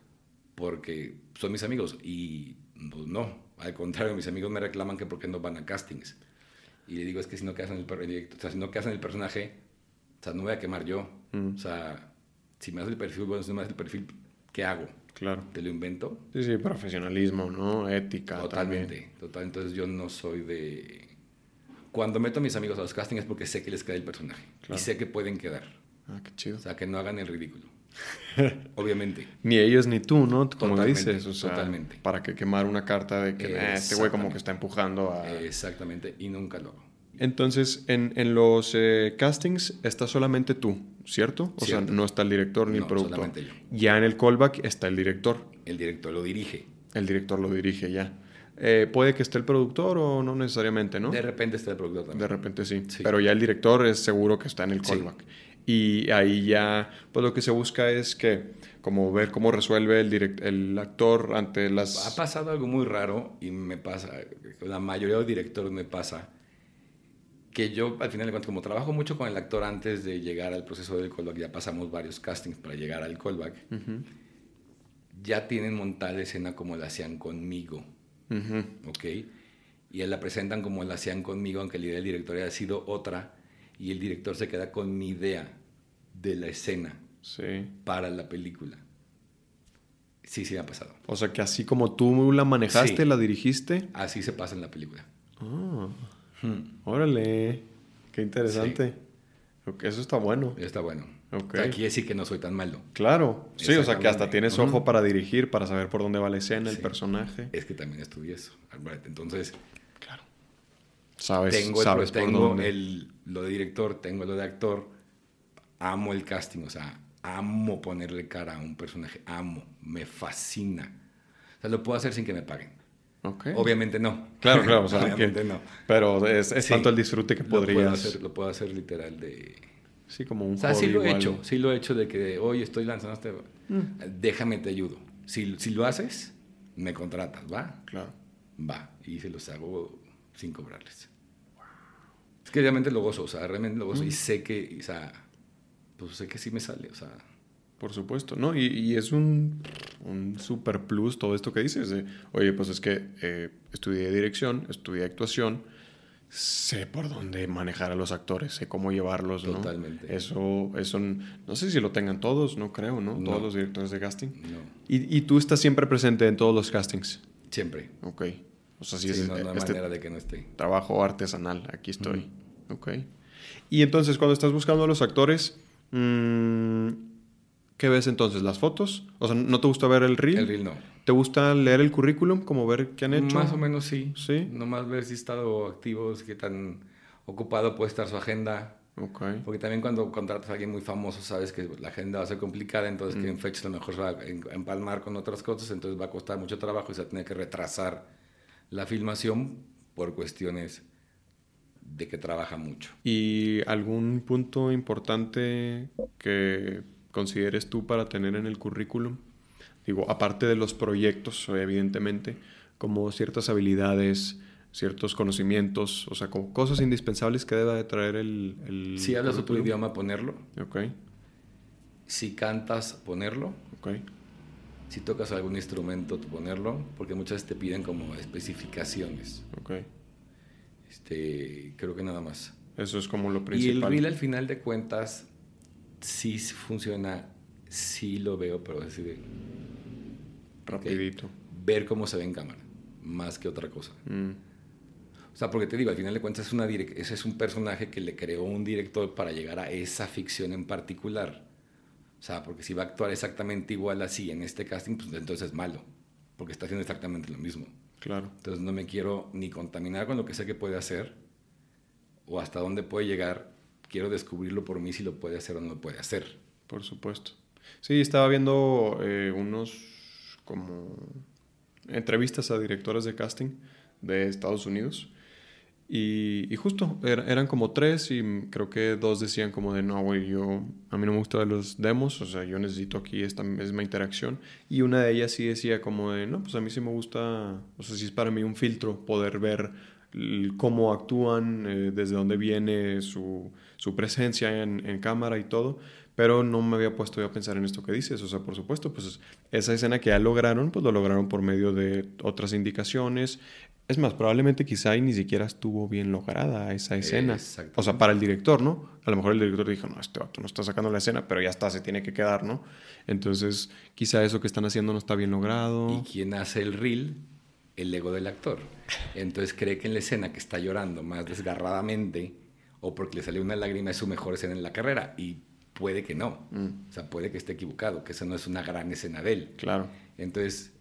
porque son mis amigos. Y pues, no, al contrario, mis amigos me reclaman que por qué no van a castings. Y le digo, es que si no quedas en el o sea, si no quedas en el personaje, o sea, no voy a quemar yo. Mm. O sea, si me haces el perfil, bueno, si no me haces el perfil, ¿qué hago? Claro. ¿Te lo invento? Sí, sí, profesionalismo, ¿no? Ética Totalmente, también. total. Entonces yo no soy de... Cuando meto a mis amigos a los castings es porque sé que les queda el personaje. Claro. Y sé que pueden quedar. Ah, qué chido. O sea, que no hagan el ridículo. Obviamente. Ni ellos ni tú, ¿no? Como Totalmente, dices, o sea, totalmente. para que quemar una carta de que "Eh, este güey como que está empujando a... Exactamente. Y nunca lo hago. Entonces, en, en los eh, castings está solamente tú, ¿cierto? O Cierto. sea, no está el director ni el No, productor. solamente yo. Ya en el callback está el director. El director lo dirige. El director lo dirige ya. Eh, puede que esté el productor o no necesariamente, ¿no? De repente está el productor también. De repente sí. Sí. Pero ya el director es seguro que está en el Sí. callback. Y ahí ya, pues lo que se busca es que, como ver cómo resuelve el, direct- el actor ante Ha las... pasado algo muy raro y me pasa, la mayoría de los directores me pasa, que yo al final de cuentas, como trabajo mucho con el actor antes de llegar al proceso del callback, ya pasamos varios castings para llegar al callback, Ujú, ya tienen montada la escena como la hacían conmigo, ujú, ¿ok? Y la presentan como la hacían conmigo, aunque la idea del director haya sido otra, y el director se queda con mi idea de la escena Sí. para la película. Sí, sí me ha pasado. O sea que así como tú la manejaste, Sí. la dirigiste. Así se pasa en la película. Ah, Hmm. órale, qué interesante. Ok, eso está bueno. Está bueno. Ok. O sea, quiere decir que no soy tan malo. Claro, sí, o sea que hasta tienes ojo para dirigir, para saber por dónde va la escena, el Sí. personaje. Es que también estudié eso. Entonces, Claro. Sabes, tengo, el, sabes por tengo dónde. el- lo de director, tengo lo de actor. Amo el casting, o sea, amo ponerle cara a un personaje. Amo, me fascina. O sea, lo puedo hacer sin que me paguen. Obviamente no. Claro, claro. Obviamente no. Pero es, tanto el disfrute que podrías... Lo puedo hacer, literal de... Sí, como un O sea, sí lo he hecho. Sí lo he hecho de que hoy estoy lanzando este... Mm. Déjame, te ayudo. Si, si lo haces, me contratas, ¿va? Claro. Va. Y se los hago sin cobrarles. Es que realmente lo gozo, o sea, realmente lo gozo. Y mm. sé que, o sea, pues sé que sí me sale, o sea... Por supuesto, ¿no? Y, es un, un, super plus todo esto que dices. Oye, pues es que eh, estudié dirección, estudié actuación, sé por dónde manejar a los actores, sé cómo llevarlos, ¿no? Totalmente. Eso, eso, no sé si lo tengan todos, no creo, ¿no? Todos los directores de casting. No. Y, y, tú estás siempre presente en todos los castings. Siempre. Ok. O sea, sí, es, no, hay este manera de que no esté. Trabajo artesanal, aquí estoy. Ok. Y entonces, cuando estás buscando a los actores... Mmm, ¿Qué ves entonces? ¿Las fotos? O sea, ¿no te gusta ver el reel? El reel no. ¿Te gusta leer el currículum? Como ver qué han hecho. Más o menos sí. Sí. Nomás ver si estado activo, qué tan ocupado puede estar su agenda. Ok. Porque también cuando contratas a alguien muy famoso, sabes que la agenda va a ser complicada, entonces que mm. en fechas a lo mejor va a empalmar con otras cosas, entonces va a costar mucho trabajo y se va a tener que retrasar la filmación por cuestiones de que trabaja mucho. ¿Y algún punto importante que consideres tú para tener en el currículum? Digo, aparte de los proyectos, evidentemente, como ciertas habilidades, ciertos conocimientos, o sea, como cosas indispensables que deba de traer el... si hablas otro idioma, ponerlo. Ok. Si cantas, ponerlo. Ok. Si tocas algún instrumento, ponerlo, porque muchas veces te piden como especificaciones. Ok. Este, creo que nada más. Eso es como lo principal. Y el reel, al final de cuentas, sí funciona, sí lo veo, pero así de... Rapidito. ver cómo se ve en cámara, más que otra cosa. Mm. O sea, porque te digo, al final de cuentas es una ese es un personaje que le creó un director para llegar a esa ficción en particular. O sea, porque si va a actuar exactamente igual así en este casting, pues entonces es malo, porque está haciendo exactamente lo mismo. Claro. Entonces no me quiero ni contaminar con lo que sé que puede hacer o hasta dónde puede llegar quiero descubrirlo por mí si lo puede hacer o no puede hacer. Por supuesto. Sí, estaba viendo eh, unos como entrevistas a directores de casting de Estados Unidos y, justo eran como tres y creo que dos decían como de no, güey, yo a mí no me gusta los demos, o sea, yo necesito aquí esta misma interacción y una de ellas sí decía como de no, pues a mí sí me gusta, o sea, sí es para mí un filtro poder ver cómo actúan, eh, desde dónde viene su, su presencia en, en, cámara y todo, pero no me había puesto yo a pensar en esto que dices, o sea, por supuesto, pues esa escena que ya lograron, pues lo lograron por medio de otras indicaciones. Es más, probablemente quizá ni siquiera estuvo bien lograda esa escena. O sea, para el director, ¿no? A lo mejor el director dijo, no, este vato no está sacando la escena, pero ya está, se tiene que quedar, ¿no? Entonces, quizá eso que están haciendo no está bien logrado. ¿Y quién hace el reel? el ego del actor. Entonces cree que en la escena que está llorando más desgarradamente o porque le salió una lágrima es su mejor escena en la carrera. Y puede que no. Mm. O sea, puede que esté equivocado, que esa no es una gran escena de él. Claro. Entonces,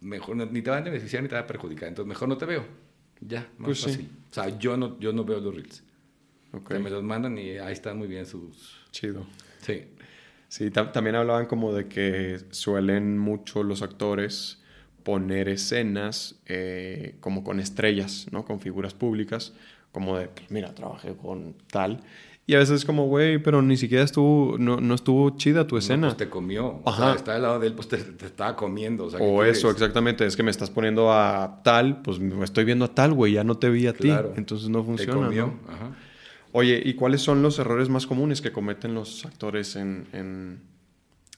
mejor ni te va a beneficiar ni te va a perjudicar. Entonces, mejor no te veo. Ya, más pues fácil. O sea, yo no, yo no veo los reels. Okay. me los mandan y ahí están muy bien sus... Chido. Sí. Sí, también hablaban como de que suelen mucho los actores poner escenas eh, como con estrellas, ¿no? Con figuras públicas, como de, pues, mira, trabajé con tal. Y a veces es como, güey, pero ni siquiera estuvo, no, no estuvo chida tu escena. pues te comió. Ajá. O sea, está al lado de él, pues te, estaba comiendo. O, eso, exactamente. Es que me estás poniendo a tal, pues me estoy viendo a tal, güey, ya no te vi a ti. Entonces no funciona. Te comió. Ajá. Oye, ¿y cuáles son los errores más comunes que cometen los actores en, en,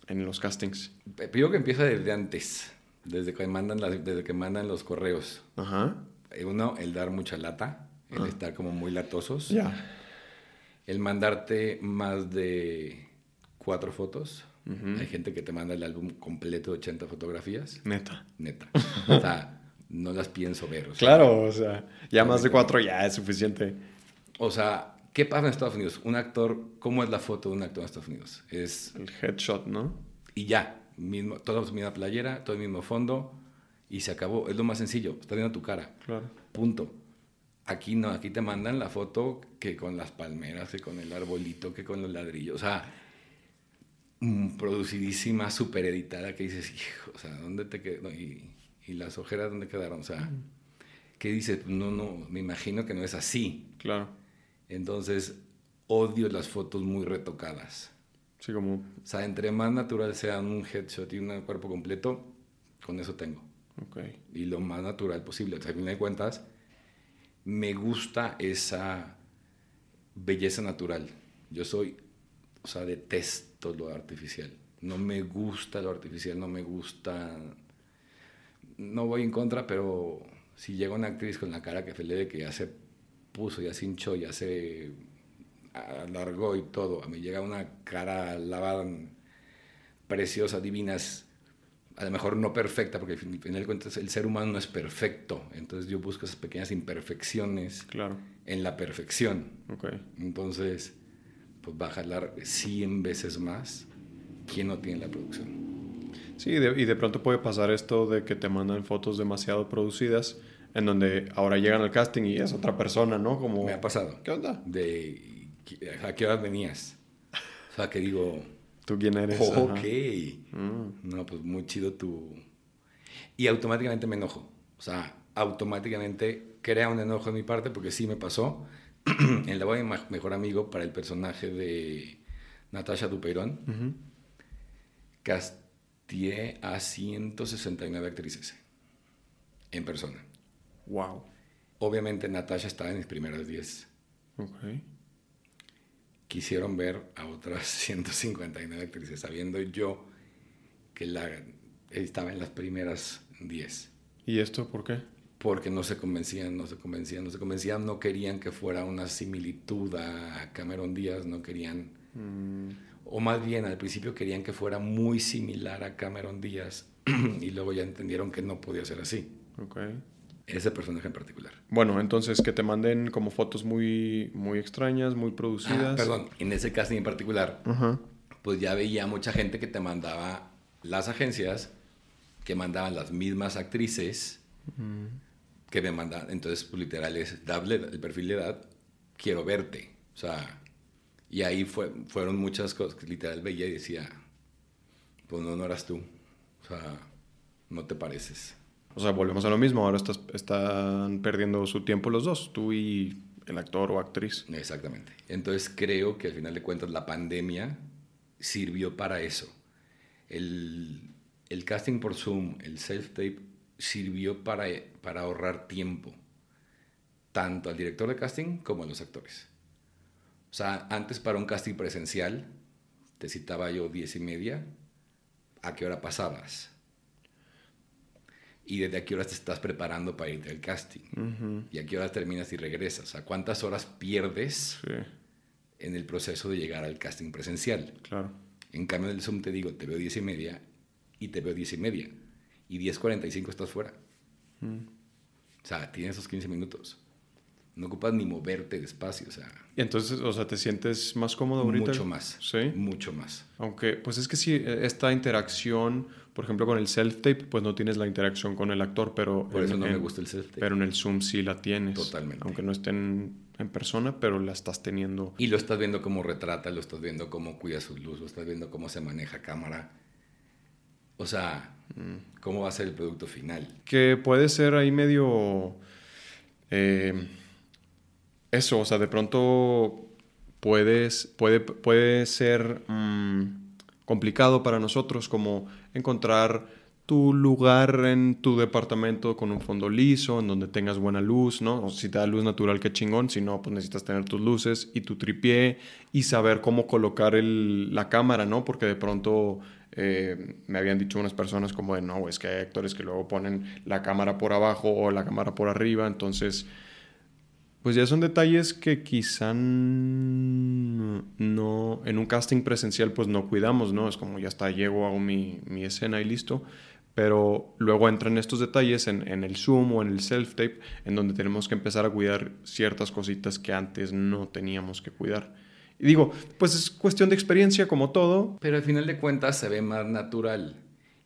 en los castings? Pido que empieza desde antes. Desde que mandan, desde que mandan los correos. Ajá. Eh, uno, el dar mucha lata, el ah. estar como muy latosos. Ya. El mandarte más de cuatro fotos. Hay gente que te manda el álbum completo de 80 fotografías. Neta. Neta. o sea, no las pienso ver. claro, o sea, ya más de cuatro ya es suficiente. O sea, ¿qué pasa en Estados Unidos? Un actor, ¿cómo es la foto de un actor en Estados Unidos? Es... El headshot, ¿no? Y ya mismo, todos misma playera, todo el mismo fondo y se acabó. Es lo más sencillo, está viendo tu cara. Claro. Punto. Aquí no, aquí te mandan la foto que con las palmeras, que con el arbolito, que con los ladrillos. O sea, producidísima, super editada, que dices, hijo, o sea, ¿dónde te quedo? y, ¿y las ojeras dónde quedaron? O sea, ¿qué dices? No, no, me imagino que no es así. Claro. Entonces, odio las fotos muy retocadas. Sí, como... O sea, entre más natural sea un headshot y un cuerpo completo, con eso tengo. Ok. Y lo más natural posible. O sea, a fin de cuentas, me gusta esa belleza natural. Yo soy, o sea, detesto lo artificial. No me gusta lo artificial, no me gusta... No voy en contra, pero si llega una actriz con la cara que de que ya se puso, ya se hinchó, ya se alargó y todo, a mí llega una cara lavada, preciosa, divinas, a lo mejor no perfecta, porque al final de cuentas el ser humano no es perfecto, entonces yo busco esas pequeñas imperfecciones claro. en la perfección. Okay. Entonces, pues va a jalar 100 veces más quien no tiene la producción. Sí, y de pronto puede pasar esto de que te mandan fotos demasiado producidas, en donde ahora llegan al casting y es otra persona, ¿no? Como, Me ha pasado. ¿Qué onda? De, ¿a qué hora venías? O sea, que digo, ¿Tú quién eres? ok. Mm. No, pues muy chido tu... Y automáticamente me enojo. O sea, automáticamente crea un enojo en mi parte porque sí me pasó. en la voz de mejor amigo para el personaje de Natasha Dupeirón, uh a 169 actrices en persona. Wow. Obviamente Natasha estaba en mis primeras 10. Ok quisieron ver a otras 159 actrices, sabiendo yo que la, estaba en las primeras 10. ¿Y esto por qué? Porque no se convencían, no se convencían, no se convencían, no querían que fuera una similitud a Cameron Díaz, no querían, mm. o más bien al principio querían que fuera muy similar a Cameron Díaz y luego ya entendieron que no podía ser así. Okay ese personaje en particular. Bueno, entonces que te manden como fotos muy, muy extrañas, muy producidas. Ah, perdón, en ese casting en particular, pues ya veía mucha gente que te mandaba las agencias, que mandaban las mismas actrices, que me mandaban, entonces pues, literal es, dable el perfil de edad, quiero verte. O sea, y ahí fue, fueron muchas cosas que literal veía y decía, pues no, no eras tú. O sea, no te pareces. O sea, volvemos a lo mismo, ahora están perdiendo su tiempo los dos, tú y el actor o actriz. Exactamente. Entonces creo que al final de cuentas la pandemia sirvió para eso. El, el casting por Zoom, el self-tape, sirvió para, para ahorrar tiempo, tanto al director de casting como a los actores. O sea, antes para un casting presencial, te citaba yo diez y media, ¿a qué hora pasabas? Y desde a qué horas te estás preparando para irte al casting. Y a qué horas terminas y regresas. O sea, cuántas horas pierdes en el proceso de llegar al casting presencial. Claro. En cambio, en el Zoom te digo, te veo diez y media y te veo diez y media. Y 10.45 estás fuera. Mm. O sea, tienes esos 15 minutos. No ocupas ni moverte despacio, o sea. Y entonces, o sea, ¿te sientes más cómodo ahorita? Mucho más. Sí. Mucho más. Aunque, pues es que sí, esta interacción por ejemplo, con el self-tape, pues no tienes la interacción con el actor, pero... Por eso no me gusta el self-tape. Pero en el Zoom sí la tienes. Totalmente. Aunque no estén en persona, pero la estás teniendo. Y lo estás viendo cómo retrata, lo estás viendo cómo cuida su luz, lo estás viendo cómo se maneja cámara. O sea, mm. cómo va a ser el producto final. Que puede ser ahí medio... Eh, eso, o sea, de pronto puedes, puede, puede ser... Mm, complicado para nosotros como encontrar tu lugar en tu departamento con un fondo liso, en donde tengas buena luz, ¿no? Si te da luz natural, qué chingón. Si no, pues necesitas tener tus luces y tu tripié y saber cómo colocar la cámara, ¿no? Porque de pronto eh, me habían dicho unas personas como de, no, es que hay actores que luego ponen la cámara por abajo o la cámara por arriba, entonces pues ya son detalles que quizá no, en un casting presencial pues no cuidamos, ¿no? Es como ya está, llego, hago mi, mi escena y listo. Pero luego entran estos detalles en, en el Zoom o en el self-tape, en donde tenemos que empezar a cuidar ciertas cositas que antes no teníamos que cuidar. Y digo, pues es cuestión de experiencia como todo. Pero al final de cuentas se ve más natural.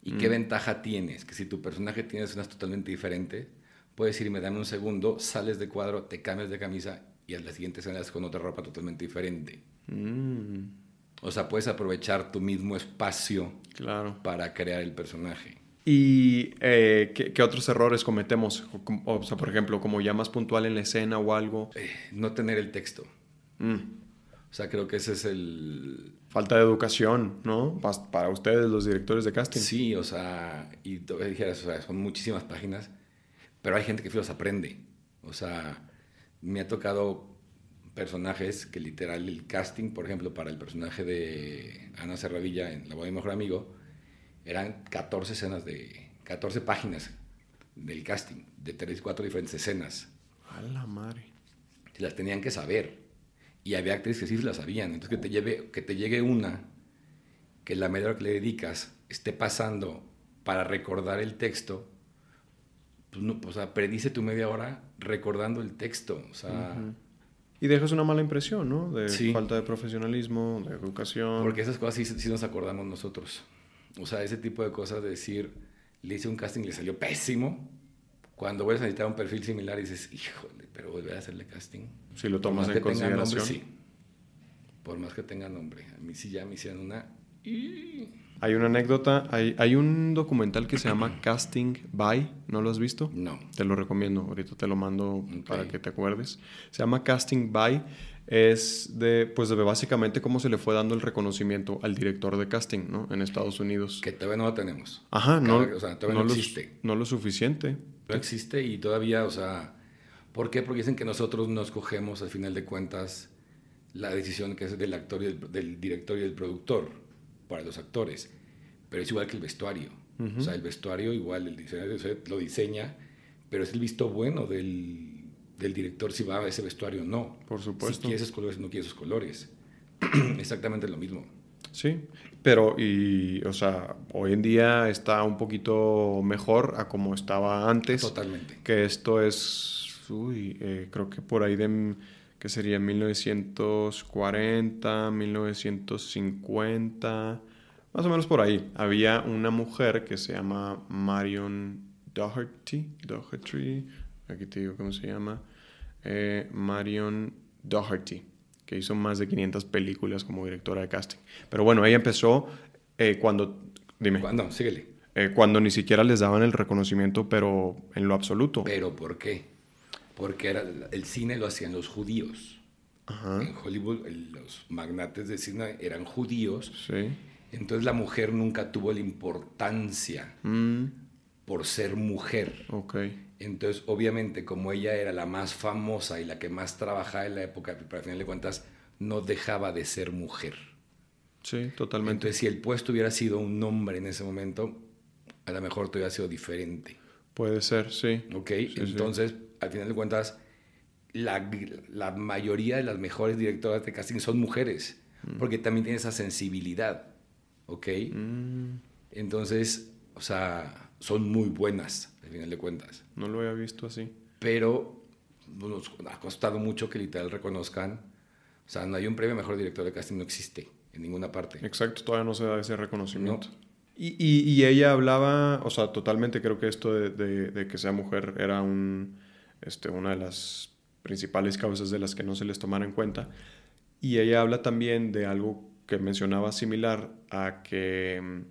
¿Y qué mm. ventaja tienes? Que si tu personaje tiene escenas totalmente diferentes, puedes irme, dame un segundo, sales de cuadro, te cambias de camisa y a la siguiente escena con otra ropa totalmente diferente. Mm. O sea, puedes aprovechar tu mismo espacio claro. para crear el personaje. ¿Y eh, ¿qué, otros errores cometemos? O, sea, por ejemplo, como ya más puntual en la escena o algo. Eh, no tener el texto. Mm. O sea, creo que ese es el... Falta de educación, ¿no? Para ustedes, los directores de casting. Sí, o sea, y dijeras, o sea, son muchísimas páginas, pero hay gente que los aprende. O sea, me ha tocado personajes que literal el casting, por ejemplo, para el personaje de Ana Serradilla en La voz de mejor amigo, eran 14 escenas de 14 páginas del casting, de 3 4 diferentes escenas. A la madre. Las tenían que saber. Y había actrices que sí las sabían. Entonces, que te, lleve, que te llegue una, que la media hora que le dedicas esté pasando para recordar el texto, pues no, o sea, predice tu media hora recordando el texto. O sea. Y dejas una mala impresión, ¿no? De falta de profesionalismo, de educación. Porque esas cosas sí, sí nos acordamos nosotros. O sea, ese tipo de cosas de decir, le hice un casting y le salió pésimo. Cuando vuelves a necesitar un perfil similar y dices, híjole, pero volver a hacerle casting. Si lo tomas en consideración. Nombre, sí. Por más que tenga nombre. A mí sí ya me hicieron una... Hay una anécdota, hay, hay un documental que se llama Casting By, ¿no lo has visto? No. Te lo recomiendo, ahorita te lo mando para que te acuerdes. Se llama Casting By es de, pues de básicamente cómo se le fue dando el reconocimiento al director de casting, ¿no? En Estados Unidos. Que todavía no lo tenemos. Ajá, no, o sea, todavía no, existe. no lo suficiente. No existe y todavía, o sea, ¿por qué? Porque dicen que nosotros nos cogemos al final de cuentas la decisión que es del actor y del, director y del productor para los actores. Pero es igual que el vestuario. O sea, el vestuario igual, el diseñador lo diseña, pero es el visto bueno del del director si va a ese vestuario o no. Por supuesto. Si quiere esos colores no quiere esos colores. Exactamente lo mismo. Sí, pero y, o sea, hoy en día está un poquito mejor a como estaba antes. Totalmente. Que esto es, uy, eh, creo que por ahí de, que sería 1940, 1950, más o menos por ahí. Había una mujer que se llama Marion Doherty, Doherty, aquí te digo cómo se llama, eh, Marion Doherty, que hizo más de 500 películas como directora de casting. Pero bueno, ella empezó eh, cuando... Dime. ¿Cuándo? Síguele. Eh, cuando ni siquiera les daban el reconocimiento, pero en lo absoluto. ¿Pero por qué? Porque era, el cine lo hacían los judíos. En Hollywood los magnates de cine eran judíos. Sí. Entonces la mujer nunca tuvo la importancia mm. por ser mujer. Okay. Entonces, obviamente, como ella era la más famosa y la que más trabajaba en la época, pero al final de cuentas no dejaba de ser mujer. Sí, totalmente. Entonces, si el puesto hubiera sido un hombre en ese momento, a lo mejor todo hubiera sido diferente. Puede ser, sí. Ok, entonces, al final de cuentas, la, la, mayoría de las mejores directoras de casting son mujeres, mm. porque también tienen esa sensibilidad. ¿Ok? Mm. Entonces, o sea, son muy buenas final de cuentas. No lo había visto así. Pero nos ha costado mucho que literal reconozcan. O sea, no hay un premio mejor director de casting, no existe en ninguna parte. Exacto, todavía no se da ese reconocimiento. Y, y, ella hablaba, o sea, totalmente creo que esto de, de, que sea mujer era un, este, una de las principales causas de las que no se les tomara en cuenta. Y ella habla también de algo que mencionaba similar a que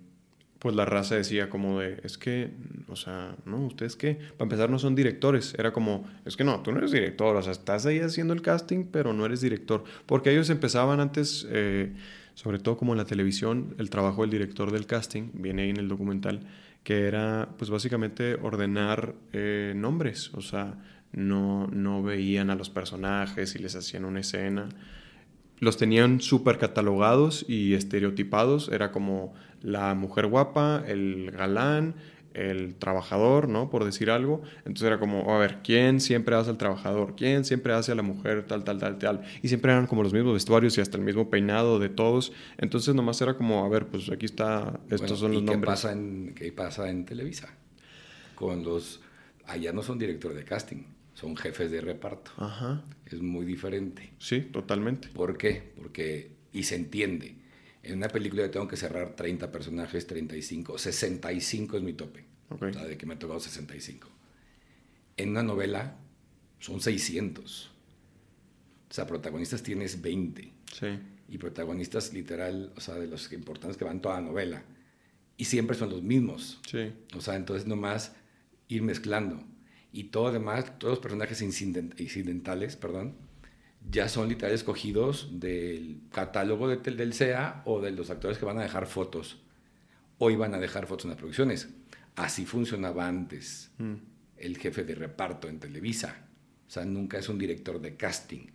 pues la raza decía como de, es que, o sea, no, ustedes qué, para empezar no son directores, era como, es que no, tú no eres director, o sea, estás ahí haciendo el casting, pero no eres director, porque ellos empezaban antes, eh, sobre todo como en la televisión, el trabajo del director del casting, viene ahí en el documental, que era pues básicamente ordenar eh, nombres, o sea, no, no veían a los personajes y les hacían una escena los tenían súper catalogados y estereotipados. Era como la mujer guapa, el galán, el trabajador, ¿no? Por decir algo. Entonces era como, a ver, ¿quién siempre hace al trabajador? ¿Quién siempre hace a la mujer tal, tal, tal, tal? Y siempre eran como los mismos vestuarios y hasta el mismo peinado de todos. Entonces nomás era como, a ver, pues aquí está, estos son los ¿y nombres. ¿qué pasa, en, ¿Qué pasa en Televisa? Con los... Allá no son directores de casting son jefes de reparto. Ajá. Es muy diferente. Sí, totalmente. ¿Por qué? Porque, y se entiende, en una película yo tengo que cerrar 30 personajes, 35, 65 es mi tope. Okay. O sea, de que me ha tocado 65. En una novela son 600. O sea, protagonistas tienes 20. Sí. Y protagonistas literal, o sea, de los importantes que van toda la novela. y siempre son los mismos. Sí. O sea, entonces nomás ir mezclando. Y todo además, todos los personajes incidentales, perdón, ya son literalmente escogidos del catálogo de, del CEA o de los actores que van a dejar fotos. O iban a dejar fotos en las producciones. Así funcionaba antes Mm. el jefe de reparto en Televisa. O sea, nunca es un director de casting.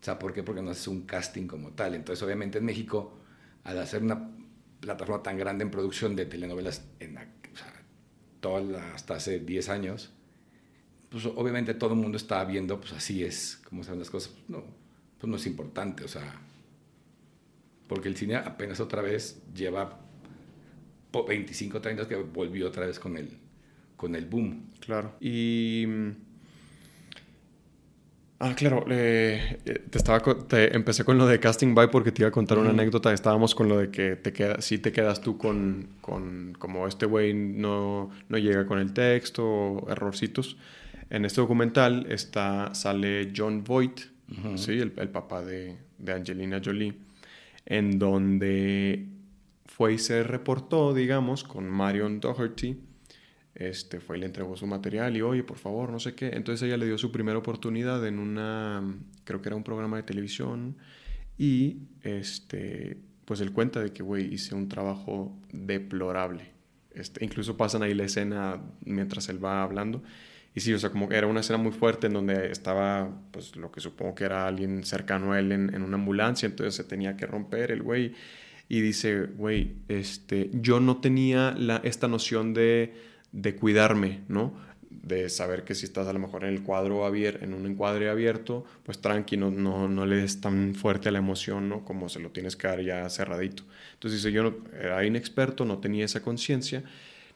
O sea, ¿por qué? Porque no es un casting como tal. Entonces, obviamente en México, al hacer una plataforma tan grande en producción de telenovelas en, toda la- hasta hace 10 años, pues obviamente todo el mundo estaba viendo, pues así es, como son las cosas. No, pues no es importante, o sea, porque el cine apenas otra vez lleva po- 25, 30 que volvió otra vez con el, con el boom. Claro. Y. Ah, claro. eh, eh, te estaba te empecé con lo de Casting By porque te iba a contar una anécdota. Estábamos con lo de que te queda, si te quedas tú con, con como este güey no, no llega con el texto o errorcitos. En este documental está, sale John Voight. ¿sí? el, el papá de, de Angelina Jolie, en donde fue y se reportó, digamos, con Marion Doherty. Este, fue y le entregó su material y, oye, por favor, no sé qué. Entonces ella le dio su primera oportunidad en una, creo que era un programa de televisión. Y, este, pues él cuenta de que, güey, hice un trabajo deplorable. Este, incluso pasan ahí la escena mientras él va hablando. Y sí, o sea, como que era una escena muy fuerte en donde estaba, pues, lo que supongo que era alguien cercano a él en, en una ambulancia, entonces se tenía que romper el güey. Y dice, güey, este, yo no tenía la, esta noción de, de cuidarme, ¿no? De saber que si estás a lo mejor en el cuadro abierto, en un encuadre abierto, pues tranqui, no, no, no le des tan fuerte a la emoción, ¿no? Como se lo tienes que dar ya cerradito. Entonces dice, yo no, era inexperto, no tenía esa conciencia,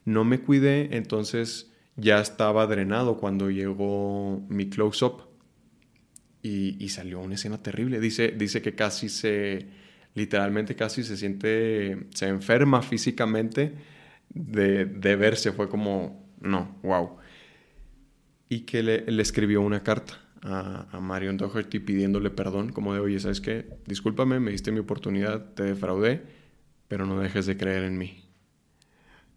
no me cuidé, entonces ya estaba drenado cuando llegó mi close-up y, y salió una escena terrible. Dice, dice que casi se, literalmente casi se siente, se enferma físicamente de, de verse. Fue como, no, wow. Y que le, le escribió una carta a, a Marion Doherty pidiéndole perdón, como de, oye, ¿sabes qué? Discúlpame, me diste mi oportunidad, te defraudé, pero no dejes de creer en mí.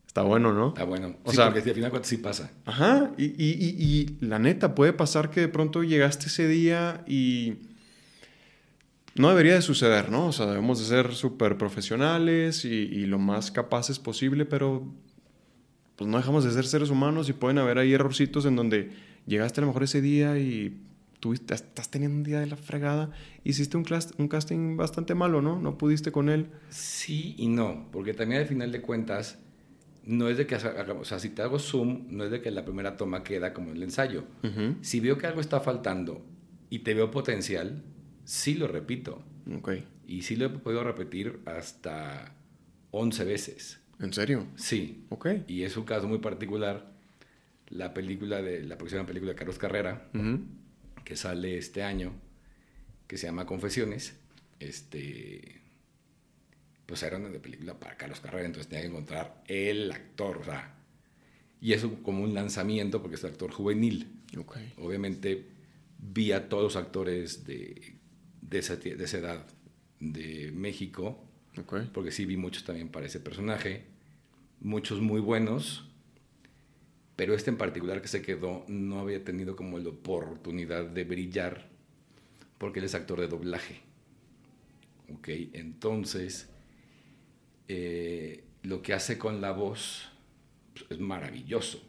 Está bueno, ¿no? Está bueno. O sí, sea- porque al final sí pasa. Ajá, y, y, y, y la neta, puede pasar que de pronto llegaste ese día y no debería de suceder, ¿no? O sea, debemos de ser súper profesionales y, y lo más capaces posible, pero pues no dejamos de ser seres humanos y pueden haber ahí errorcitos en donde llegaste a lo mejor ese día y tuviste, estás teniendo un día de la fregada, hiciste un, un casting bastante malo, ¿no? No pudiste con él. Sí y no, porque también al final de cuentas, no es de que, o sea, si te hago zoom, no es de que la primera toma queda como el ensayo. Si veo que algo está faltando y te veo potencial, sí lo repito. Ok. Y sí lo he podido repetir hasta 11 veces. ¿En serio? Sí. Ok. Y es un caso muy particular. La película de la próxima película de Carlos Carrera, que sale este año, que se llama Confesiones, este, pues era una de película para Carlos Carrera, entonces tenía que encontrar el actor, o sea, y eso como un lanzamiento porque es un actor juvenil. Ok. Obviamente vi a todos los actores de, de, esa, de esa edad de México, porque sí vi muchos también para ese personaje, muchos muy buenos, pero este en particular que se quedó no había tenido como la oportunidad de brillar porque él es actor de doblaje. Ok, entonces eh, lo que hace con la voz pues, es maravilloso.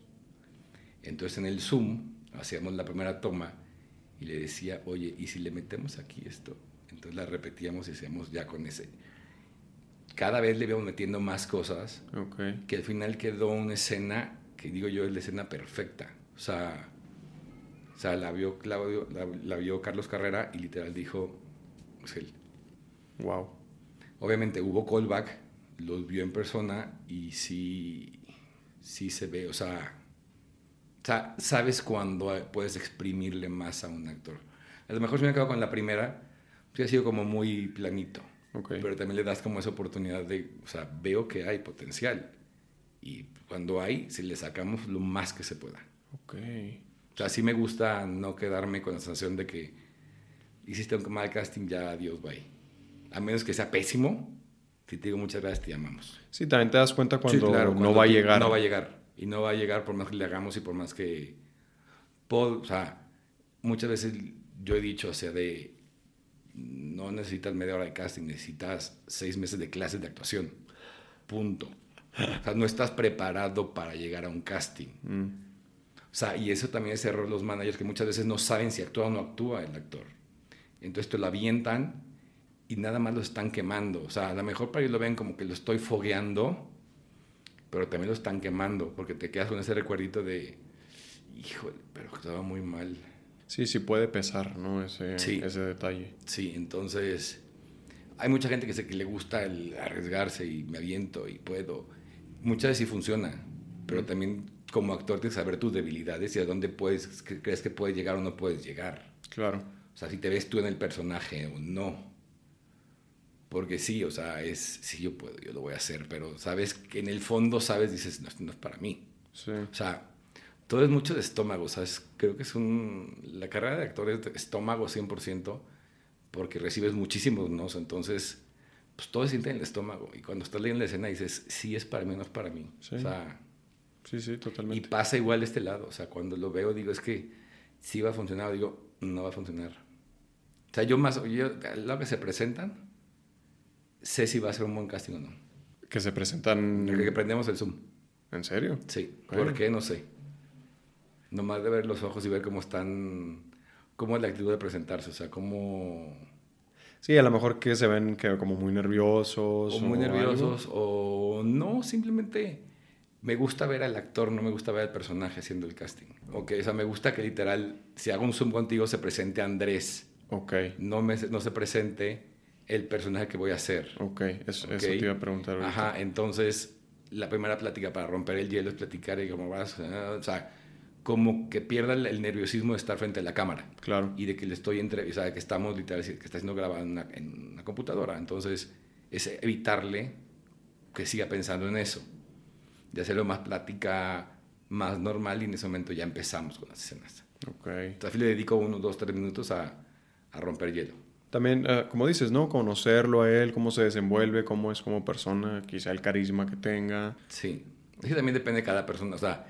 Entonces en el Zoom hacíamos la primera toma y le decía, oye, ¿y si le metemos aquí esto? Entonces la repetíamos y hacíamos ya con ese. Cada vez le íbamos metiendo más cosas Ok. que al final quedó una escena que digo yo es la escena perfecta. O sea, o sea la, vio Claudio, la, la vio Carlos Carrera y literal dijo, es él. Wow. Obviamente hubo callback, los vio en persona y sí, sí se ve, o sea, sabes cuando puedes exprimirle más a un actor. A lo mejor si me quedado con la primera, sí ha sido como muy planito. Ok. Pero también le das como esa oportunidad de, o sea, veo que hay potencial. Y cuando hay, si le sacamos lo más que se pueda. Ok. O sea, sí me gusta no quedarme con la sensación de que hiciste un mal casting, ya adiós, bye. A menos que sea pésimo, Si te digo muchas gracias, te llamamos. Sí, también te das cuenta cuando, no va a llegar. No va a llegar. Y no va a llegar por más que le hagamos y por más que... o sea, muchas veces yo he dicho, o sea, de... No necesitas media hora de casting, necesitas seis meses de clases de actuación. Punto. O sea, no estás preparado para llegar a un casting. Mm. O sea, y eso también es error de los managers que muchas veces no saben si actúa o no actúa el actor. Entonces te lo avientan y nada más lo están quemando. O sea, a lo mejor para ellos lo ven como que lo estoy fogueando, pero también lo están quemando porque te quedas con ese recuerdito de, híjole, pero estaba muy mal. Sí, sí puede pesar, ¿no? Ese, ese detalle. Sí, entonces hay mucha gente que, se, que le gusta el arriesgarse y me aviento y puedo. Muchas veces sí funciona, pero también como actor tienes que saber tus debilidades y a dónde puedes, crees que puedes llegar o no puedes llegar. Claro. O sea, si te ves tú en el personaje o no. Porque sí, o sea, es, sí, yo puedo, yo lo voy a hacer, pero sabes que en el fondo sabes, dices, no, no es para mí. Sí. O sea, todo es mucho de estómago, ¿sabes? Creo que es un... La carrera de actor es de estómago 100%, porque recibes muchísimos no, entonces, pues todo se siente en el estómago. Y cuando estás leyendo la escena dices, sí es para mí, no es para mí. Sí. O sea... Sí, sí, totalmente. Y pasa igual de este lado, o sea, cuando lo veo digo, es que sí va a funcionar, digo, no va a funcionar. O sea, yo más, yo, lo que se presentan, sé si va a ser un buen casting o no. Que se presentan... Que, prendemos el Zoom. ¿En serio? Sí. ¿Por qué? No sé. Nomás de ver los ojos y ver cómo están... Cómo es la actitud de presentarse, o sea, cómo... Sí, a lo mejor que se ven que como muy nerviosos. O muy nerviosos, o no, simplemente me gusta ver al actor, no me gusta ver al personaje haciendo el casting. Ok, o sea, me gusta que literal, si hago un Zoom contigo, se presente Andrés. Ok. No, me, no se presente el personaje que voy a hacer. Ok, eso, eso te iba a preguntar. Ajá, entonces la primera plática para romper el hielo es platicar y cómo vas, o sea, como que pierda el, nerviosismo de estar frente a la cámara. Claro. Y de que le estoy entre, o sea, que estamos literal, que está siendo grabado en una, en una computadora. Entonces, es evitarle que siga pensando en eso. De hacerlo más plática, más normal y en ese momento ya empezamos con las escenas. Ok. Entonces, le dedico unos dos, tres minutos a, a romper hielo. También, eh, como dices, ¿no? Conocerlo a él, cómo se desenvuelve, cómo es como persona, quizá el carisma que tenga. Sí, que también depende de cada persona, o sea,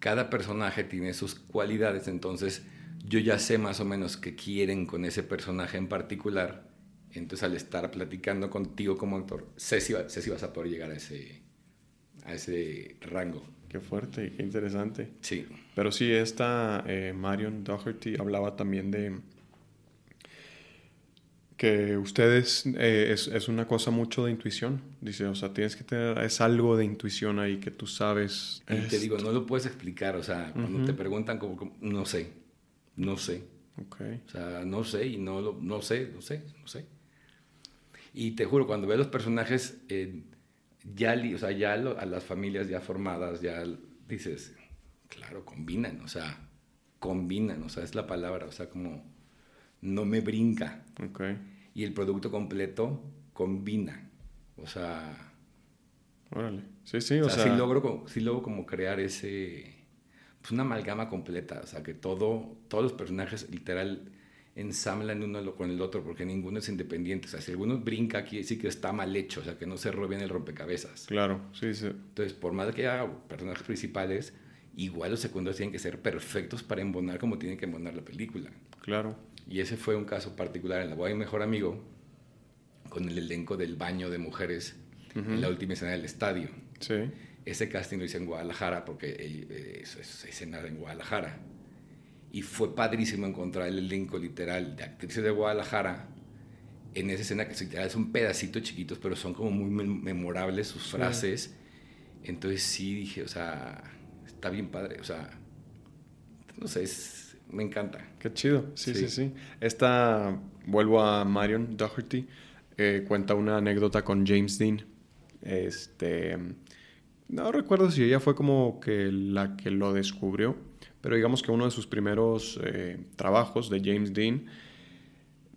cada personaje tiene sus cualidades, entonces yo ya sé más o menos qué quieren con ese personaje en particular, entonces al estar platicando contigo como actor, sé si, sé si vas a poder llegar a ese, a ese rango. Qué fuerte y qué interesante. Sí. Pero sí, esta eh, Marion Doherty hablaba también de que ustedes eh, es, es, una cosa mucho de intuición. Dice, o sea, tienes que tener, es algo de intuición ahí que tú sabes. Y te digo, no lo puedes explicar, o sea, cuando te preguntan como, no sé, no sé. Okay. O sea, no sé y no, lo, no sé, no sé, no sé. Y te juro, cuando ves los personajes, eh, ya, o sea, ya a las familias ya formadas, ya dices, claro, combinan, o sea, combinan, o sea, es la palabra, o sea, como no me brinca. Okay. Y el producto completo combina. O sea. Órale. Sí, sí, o, sea. Sí logro, sí logro como crear ese. Pues una amalgama completa. O sea, que todo, todos los personajes literal ensamblan uno con el otro porque ninguno es independiente. O sea, si alguno brinca aquí, sí que está mal hecho. O sea, que no se roben el rompecabezas. Claro, sí, sí. Entonces, por más que haya personajes principales, igual los secundarios tienen que ser perfectos para embonar como tiene que embonar la película. Claro. Y ese fue un caso particular en la boda de mi mejor amigo, con el elenco del baño de mujeres en la última escena del estadio. Sí. Ese casting lo hice en Guadalajara porque eh, es, escena en Guadalajara. Y fue padrísimo encontrar el elenco literal de actrices de Guadalajara en esa escena que son pedacitos chiquitos, pero son como muy memorables sus frases. Entonces sí dije, o sea, está bien padre, o sea, no sé, es, me encanta. Qué chido, sí, sí, sí. Esta, vuelvo a Marion Doherty, eh, cuenta una anécdota con James Dean. Este, no recuerdo si ella fue como que la que lo descubrió, pero digamos que uno de sus primeros eh, trabajos de James Dean,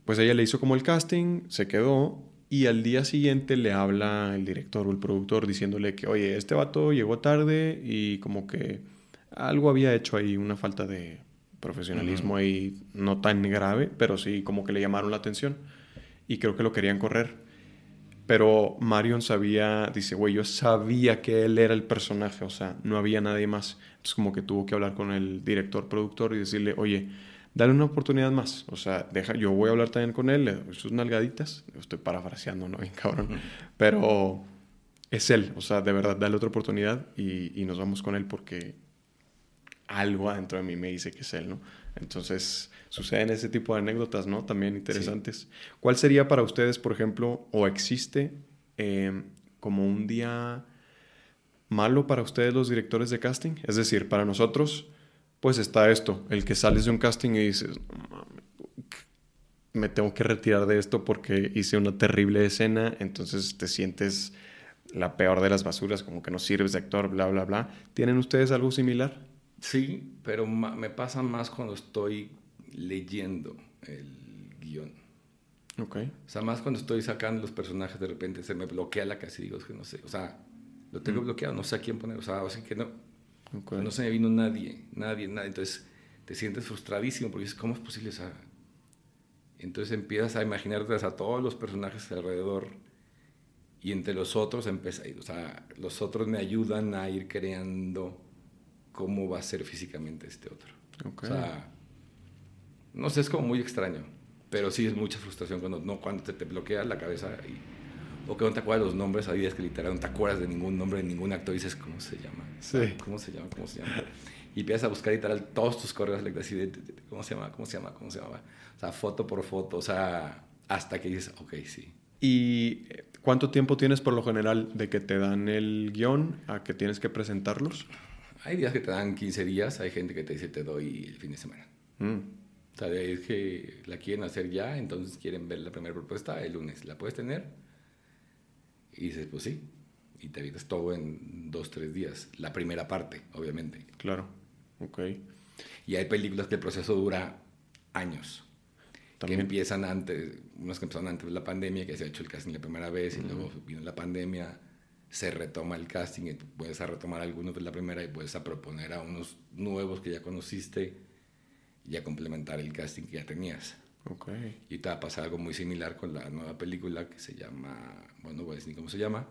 pues ella le hizo como el casting, se quedó y al día siguiente le habla el director o el productor diciéndole que, oye, este vato llegó tarde y como que algo había hecho ahí, una falta de profesionalismo ahí no tan grave, pero sí como que le llamaron la atención y creo que lo querían correr. Pero Marion sabía, dice, güey, yo sabía que él era el personaje, o sea, no había nadie más. Entonces como que tuvo que hablar con el director, productor y decirle, oye, dale una oportunidad más. O sea, deja, yo voy a hablar también con él, le doy sus nalgaditas. Estoy parafraseando, ¿no? Bien cabrón. Pero es él, o sea, de verdad, dale otra oportunidad y, y nos vamos con él porque algo adentro de mí me dice que es él, ¿no? Entonces, suceden ese tipo de anécdotas, ¿no? También interesantes. ¿Cuál sería para ustedes, por ejemplo, o existe eh, como un día malo para ustedes los directores de casting? Es decir, para nosotros, pues está esto, el que sales de un casting y dices, me tengo que retirar de esto porque hice una terrible escena, entonces te sientes la peor de las basuras, como que no sirves de actor, bla, bla, bla. ¿Tienen ustedes algo similar? Sí, pero me pasa más cuando estoy leyendo el guion. Ok. O sea, más cuando estoy sacando los personajes, de repente se me bloquea la casa y digo, es que no sé, o sea, lo tengo mm. bloqueado, no sé a quién poner, o sea, o que no, no se me vino nadie, nadie, nadie. Entonces te sientes frustradísimo porque dices, ¿cómo es posible? O sea, entonces empiezas a imaginarte a todos los personajes alrededor y entre los otros empieza, o sea, los otros me ayudan a ir creando cómo va a ser físicamente este otro. O sea, no sé, es como muy extraño, pero sí es mucha frustración cuando, no, cuando te, te bloquea la cabeza y, o que no te acuerdas los nombres, hay días que literal no te acuerdas de ningún nombre de ningún actor y dices, ¿cómo se llama? Sí. ¿Cómo se llama? ¿Cómo se llama? Y empiezas a buscar literal todos tus correos así de, ¿cómo se llama? ¿Cómo se llama? ¿Cómo se llama? O sea, foto por foto, o sea, hasta que dices, ok, sí. ¿Y cuánto tiempo tienes por lo general de que te dan el guion a que tienes que presentarlos? Hay días que te dan 15 días, hay gente que te dice te doy el fin de semana. Mm. O sea, es que la quieren hacer ya, entonces quieren ver la primera propuesta el lunes. ¿La puedes tener? Y dices, pues sí. Y te evitas todo en dos, tres días. La primera parte, obviamente. Claro. Ok. Y hay películas que el proceso dura años. Que empiezan antes, unas que empezaron antes de la pandemia, que se ha hecho el casting la primera vez, y luego vino la pandemia se retoma el casting y puedes a retomar algunos de la primera y puedes a proponer a unos nuevos que ya conociste y a complementar el casting que ya tenías. Okay. Y te va a pasar algo muy similar con la nueva película que se llama, bueno, voy a decir cómo se llama,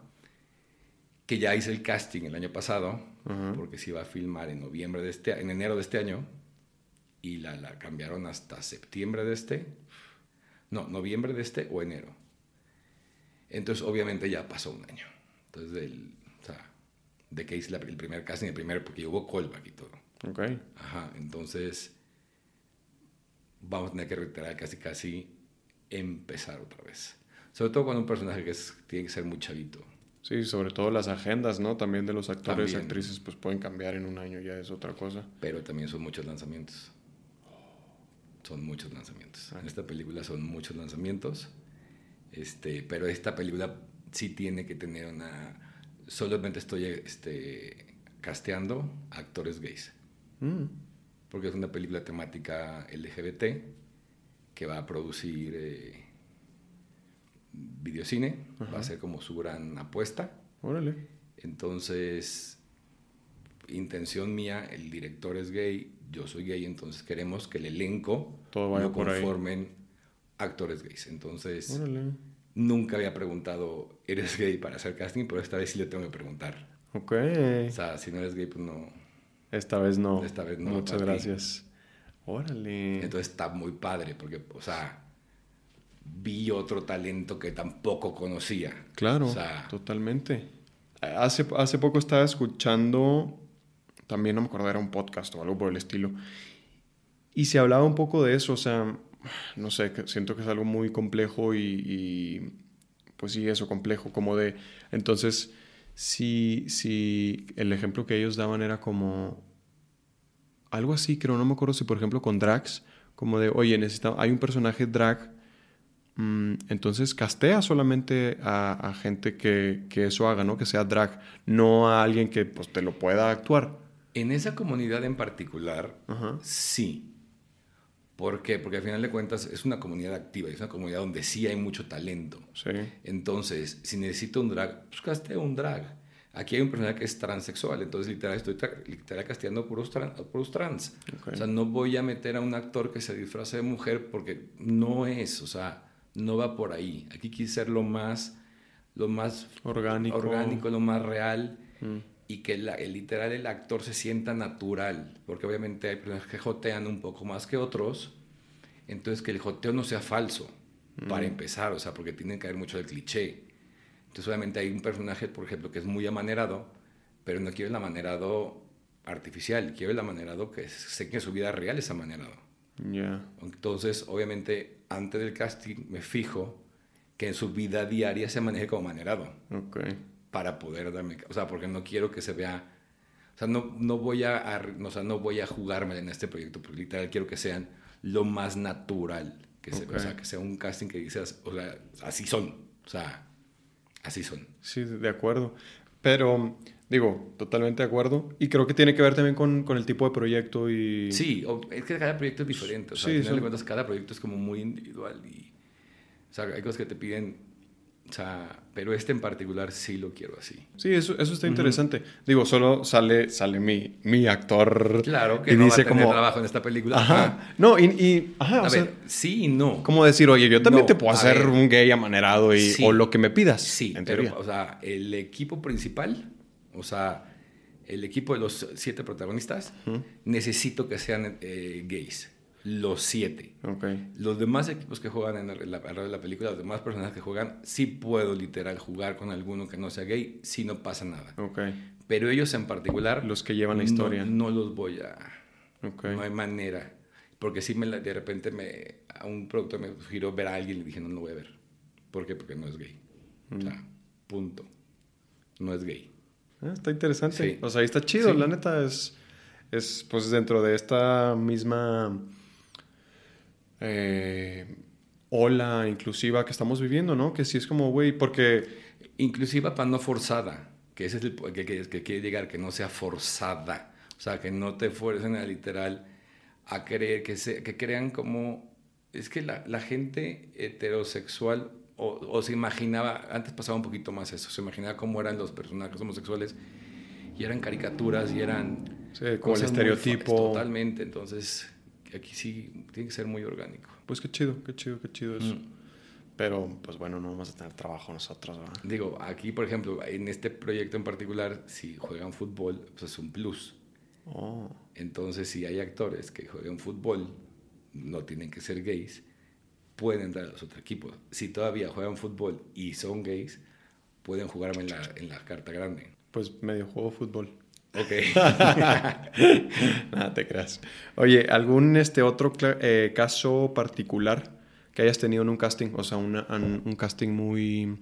que ya hice el casting el año pasado, porque se iba a filmar en noviembre de este, en enero de este año, y la, la cambiaron hasta septiembre de este, no, noviembre de este o enero. Entonces, obviamente ya pasó un año. Entonces, del, o sea, de que hice el primer casting, el primer, porque hubo callback y todo. Ok. Ajá, entonces vamos a tener que reiterar casi casi empezar otra vez. Sobre todo cuando un personaje que es, tiene que ser muy chavito. Sí, sobre todo las agendas, ¿no? También de los actores y actrices, pues pueden cambiar en un año, ya es otra cosa. Pero también son muchos lanzamientos. Son muchos lanzamientos. En esta película son muchos lanzamientos. Este, pero esta película sí tiene que tener una... Solamente estoy este, casteando actores gays. Mm. Porque es una película temática LGBT que va a producir eh, videocine. Va a ser como su gran apuesta. Órale. Entonces, intención mía, el director es gay, yo soy gay, entonces queremos que el elenco Todo vaya conformen actores gays. Entonces... Órale Nunca había preguntado, ¿eres gay para hacer casting? Pero esta vez sí le tengo que preguntar. Ok. O sea, si no eres gay, pues no. Esta vez no. Esta vez no. Muchas gracias. Órale. Entonces está muy padre, porque, o sea, vi otro talento que tampoco conocía. Claro, o sea, totalmente. Hace, hace poco estaba escuchando, también no me acuerdo, era un podcast o algo por el estilo, y se hablaba un poco de eso, o sea, no sé, siento que es algo muy complejo y, pues sí, eso complejo, como de, entonces, si, si el ejemplo que ellos daban era como, algo así, creo, no me acuerdo si por ejemplo con drags, como de, oye, necesitamos, hay un personaje drag, mm, entonces castea solamente a, gente que, que, eso haga, ¿no? Que sea drag, no a alguien que pues te lo pueda actuar. En esa comunidad en particular, sí. ¿Por qué? Porque al final de cuentas es una comunidad activa, es una comunidad donde sí hay mucho talento. Sí. Entonces, si necesito un drag, pues casteo un drag. Aquí hay un personaje que es transexual, entonces literal estoy literal casteando puros, puros trans. O sea, no voy a meter a un actor que se disfrace de mujer porque no es, o sea, no va por ahí. Aquí quise ser lo más lo más orgánico, orgánico lo más real. Mm. Y que el, literal el actor se sienta natural, porque obviamente hay personas que jotean un poco más que otros, entonces que el joteo no sea falso, para mm. empezar, o sea, porque tiene que haber mucho del cliché. Entonces obviamente hay un personaje, por ejemplo, que es muy amanerado, pero no quiero el amanerado artificial, quiero el amanerado que sé que su vida real es amanerado. Entonces, obviamente, antes del casting me fijo que en su vida diaria se maneje como amanerado. Okay. Para poder darme, o sea, porque no quiero que se vea, o sea, no, no voy a, o sea, no voy a jugarme en este proyecto, porque literal quiero que sean lo más natural que se, o sea, que sea un casting que dices, o sea, así son, o sea, así son. Sí, de acuerdo. Pero Digo, totalmente de acuerdo. Y creo que tiene que ver también con, con el tipo de proyecto y... Sí, es que cada proyecto es diferente. O sea, al final de cuentas, cada proyecto es como muy individual. Y, o sea, hay cosas que te piden... O sea, pero este en particular sí lo quiero así. Sí, eso, eso está interesante. Digo, solo sale, sale mi, mi actor. Claro, que no dice va a tener como... trabajo en esta película. Ajá. No, y... y ajá, a ver, sí y no. Como decir, oye, yo también te puedo hacer un gay amanerado y, o lo que me pidas. Sí, pero, o sea, el equipo principal o sea, el equipo de los siete protagonistas, necesito que sean eh, gays. Los siete. Okay. Los demás equipos que juegan en la, de la película, los demás personajes que juegan, sí puedo literal jugar con alguno que no sea gay, si no pasa nada. Okay. Pero ellos en particular... Los que llevan la historia. No, los voy a... No hay manera. Porque si me, de repente me, a un producto me giró ver a alguien y dije, no, no lo voy a ver. ¿Por qué? Porque no es gay. O sea, mm. punto. No es gay. Ah, está interesante. O sea, ahí está chido, la neta es, es pues dentro de esta misma eh, ola inclusiva que estamos viviendo, ¿no? Que sí es como, güey, porque... Inclusiva para no forzada, que ese es el que, que, que, quiere llegar, que no sea forzada. O sea, que no te fuercen a literal a creer, que, se, que crean como... Es que la, la gente heterosexual o, se imaginaba, antes pasaba un poquito más eso, se imaginaba cómo eran los personajes homosexuales y eran caricaturas y eran... Sí, como el estereotipo. Totalmente, entonces aquí sí tiene que ser muy orgánico. Pues qué chido, qué chido, qué chido eso. Mm. Pero, pues bueno, no vamos a tener trabajo nosotros, ¿verdad? Digo, aquí, por ejemplo, en este proyecto en particular, si juegan fútbol, pues es un plus. Oh. Entonces, si hay actores que juegan fútbol, no tienen que ser gays, pueden entrar a los otros equipos. Si todavía juegan fútbol y son gays, pueden jugarme en la, en la carta grande. Pues medio juego fútbol. Ok. Nada, te creas. Oye, ¿algún este otro eh, caso particular que hayas tenido en un casting? O sea, un casting muy,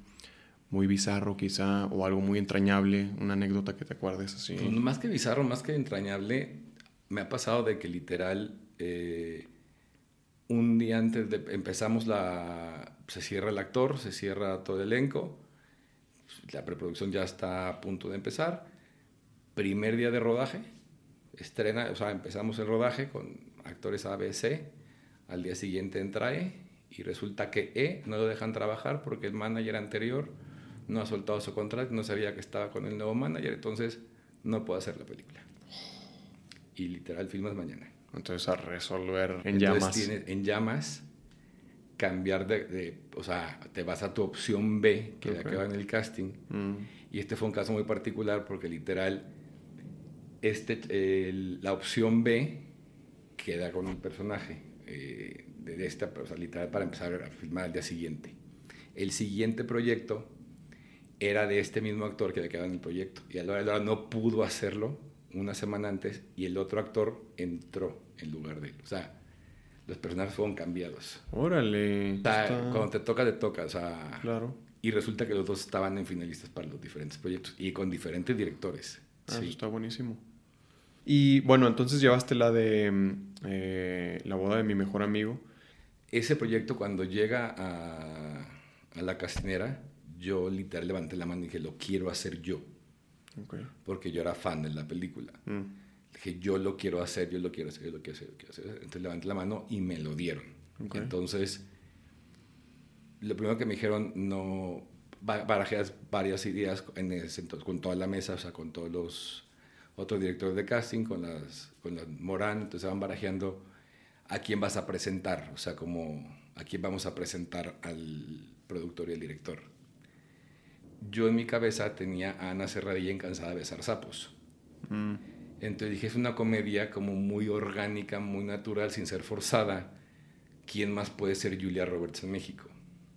muy bizarro quizá, o algo muy entrañable, una anécdota que te acuerdes así. Pues más que bizarro, más que entrañable, me ha pasado de que literal... Eh, un día antes de empezamos la se cierra el actor, se cierra todo el elenco, la preproducción ya está a punto de empezar, primer día de rodaje, estrena, o sea, empezamos el rodaje con actores ABC, al día siguiente entra E y resulta que E no lo dejan trabajar porque el manager anterior no ha soltado su contrato, no sabía que estaba con el nuevo manager, entonces no puedo hacer la película. Y literal filmas mañana. Entonces a resolver en llamas. Tienes en llamas cambiar de, o sea, te vas a tu opción B, que okay. va en el casting. Mm. Y este fue un caso muy particular porque literal, este, la opción B queda con un personaje eh, de esta, o sea, literal para empezar a filmar al día siguiente. El siguiente proyecto era de este mismo actor que había quedado en el proyecto y a la hora no pudo hacerlo una semana antes y el otro actor entró en lugar de él. O sea, los personajes fueron cambiados. Órale. Cuando te toca, te toca. O sea, claro. Y resulta que los dos estaban en finalistas para los diferentes proyectos y con diferentes directores. Ah, sí. Eso está buenísimo. Y bueno, entonces llevaste la de eh, la boda de mi mejor amigo. Ese proyecto cuando llega a, a la castinera, yo literal levanté la mano y dije, lo quiero hacer yo. Porque yo era fan de la película. Mm. Dije, yo lo quiero hacer, yo lo quiero hacer, yo lo quiero hacer, yo quiero hacer. Entonces levanté la mano y me lo dieron. Entonces, lo primero que me dijeron, no, barajeas varias ideas en ese, con toda la mesa, o sea, con todos los otros directores de casting, con las, con las Morán, entonces van barajeando a quién vas a presentar, o sea, como a quién vamos a presentar al productor y al director yo en mi cabeza tenía a Ana Serradilla en Cansada de Besar Sapos. Mm. Entonces dije, es una comedia como muy orgánica, muy natural, sin ser forzada. ¿Quién más puede ser Julia Roberts en México?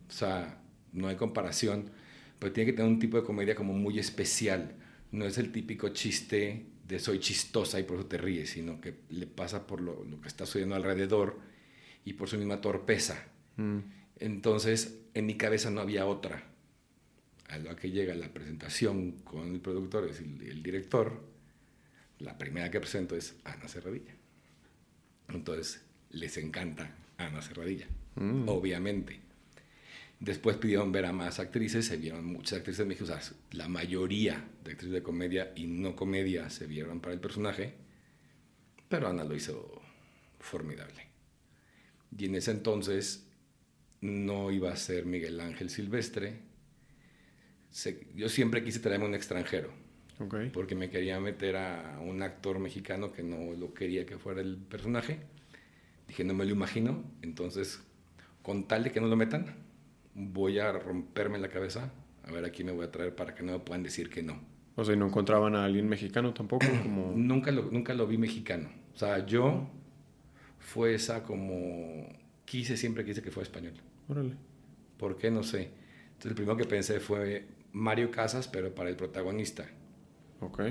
O sea, no hay comparación, pero tiene que tener un tipo de comedia como muy especial. No es el típico chiste de soy chistosa y por eso te ríes, sino que le pasa por lo, lo que está sucediendo alrededor y por su misma torpeza. Mm. Entonces, en mi cabeza no había otra. A lo que llega la presentación con el productor y el, el director, la primera que presento es Ana Serradilla. Entonces, les encanta Ana Serradilla, Mm. obviamente. Después pidieron ver a más actrices, se vieron muchas actrices mexicanas, la mayoría de actrices de comedia y no comedia se vieron para el personaje, pero Ana lo hizo formidable. Y en ese entonces no iba a ser Miguel Ángel Silvestre. Se- yo siempre quise traerme un extranjero, Ok. porque me quería meter a un actor mexicano que no lo quería que fuera el personaje. Dije, no me lo imagino, entonces, con tal de que no lo metan, voy a romperme la cabeza a ver a quién me voy a traer para que no me puedan decir que no. O sea, ¿y no encontraban a alguien mexicano tampoco? Como... Nunca lo, nunca lo vi mexicano. O sea, yo fue esa como... Quise, siempre quise que fuera español. Órale. ¿Por qué? No sé. Entonces, el primero que pensé fue Mario Casas, pero para el protagonista. Ok.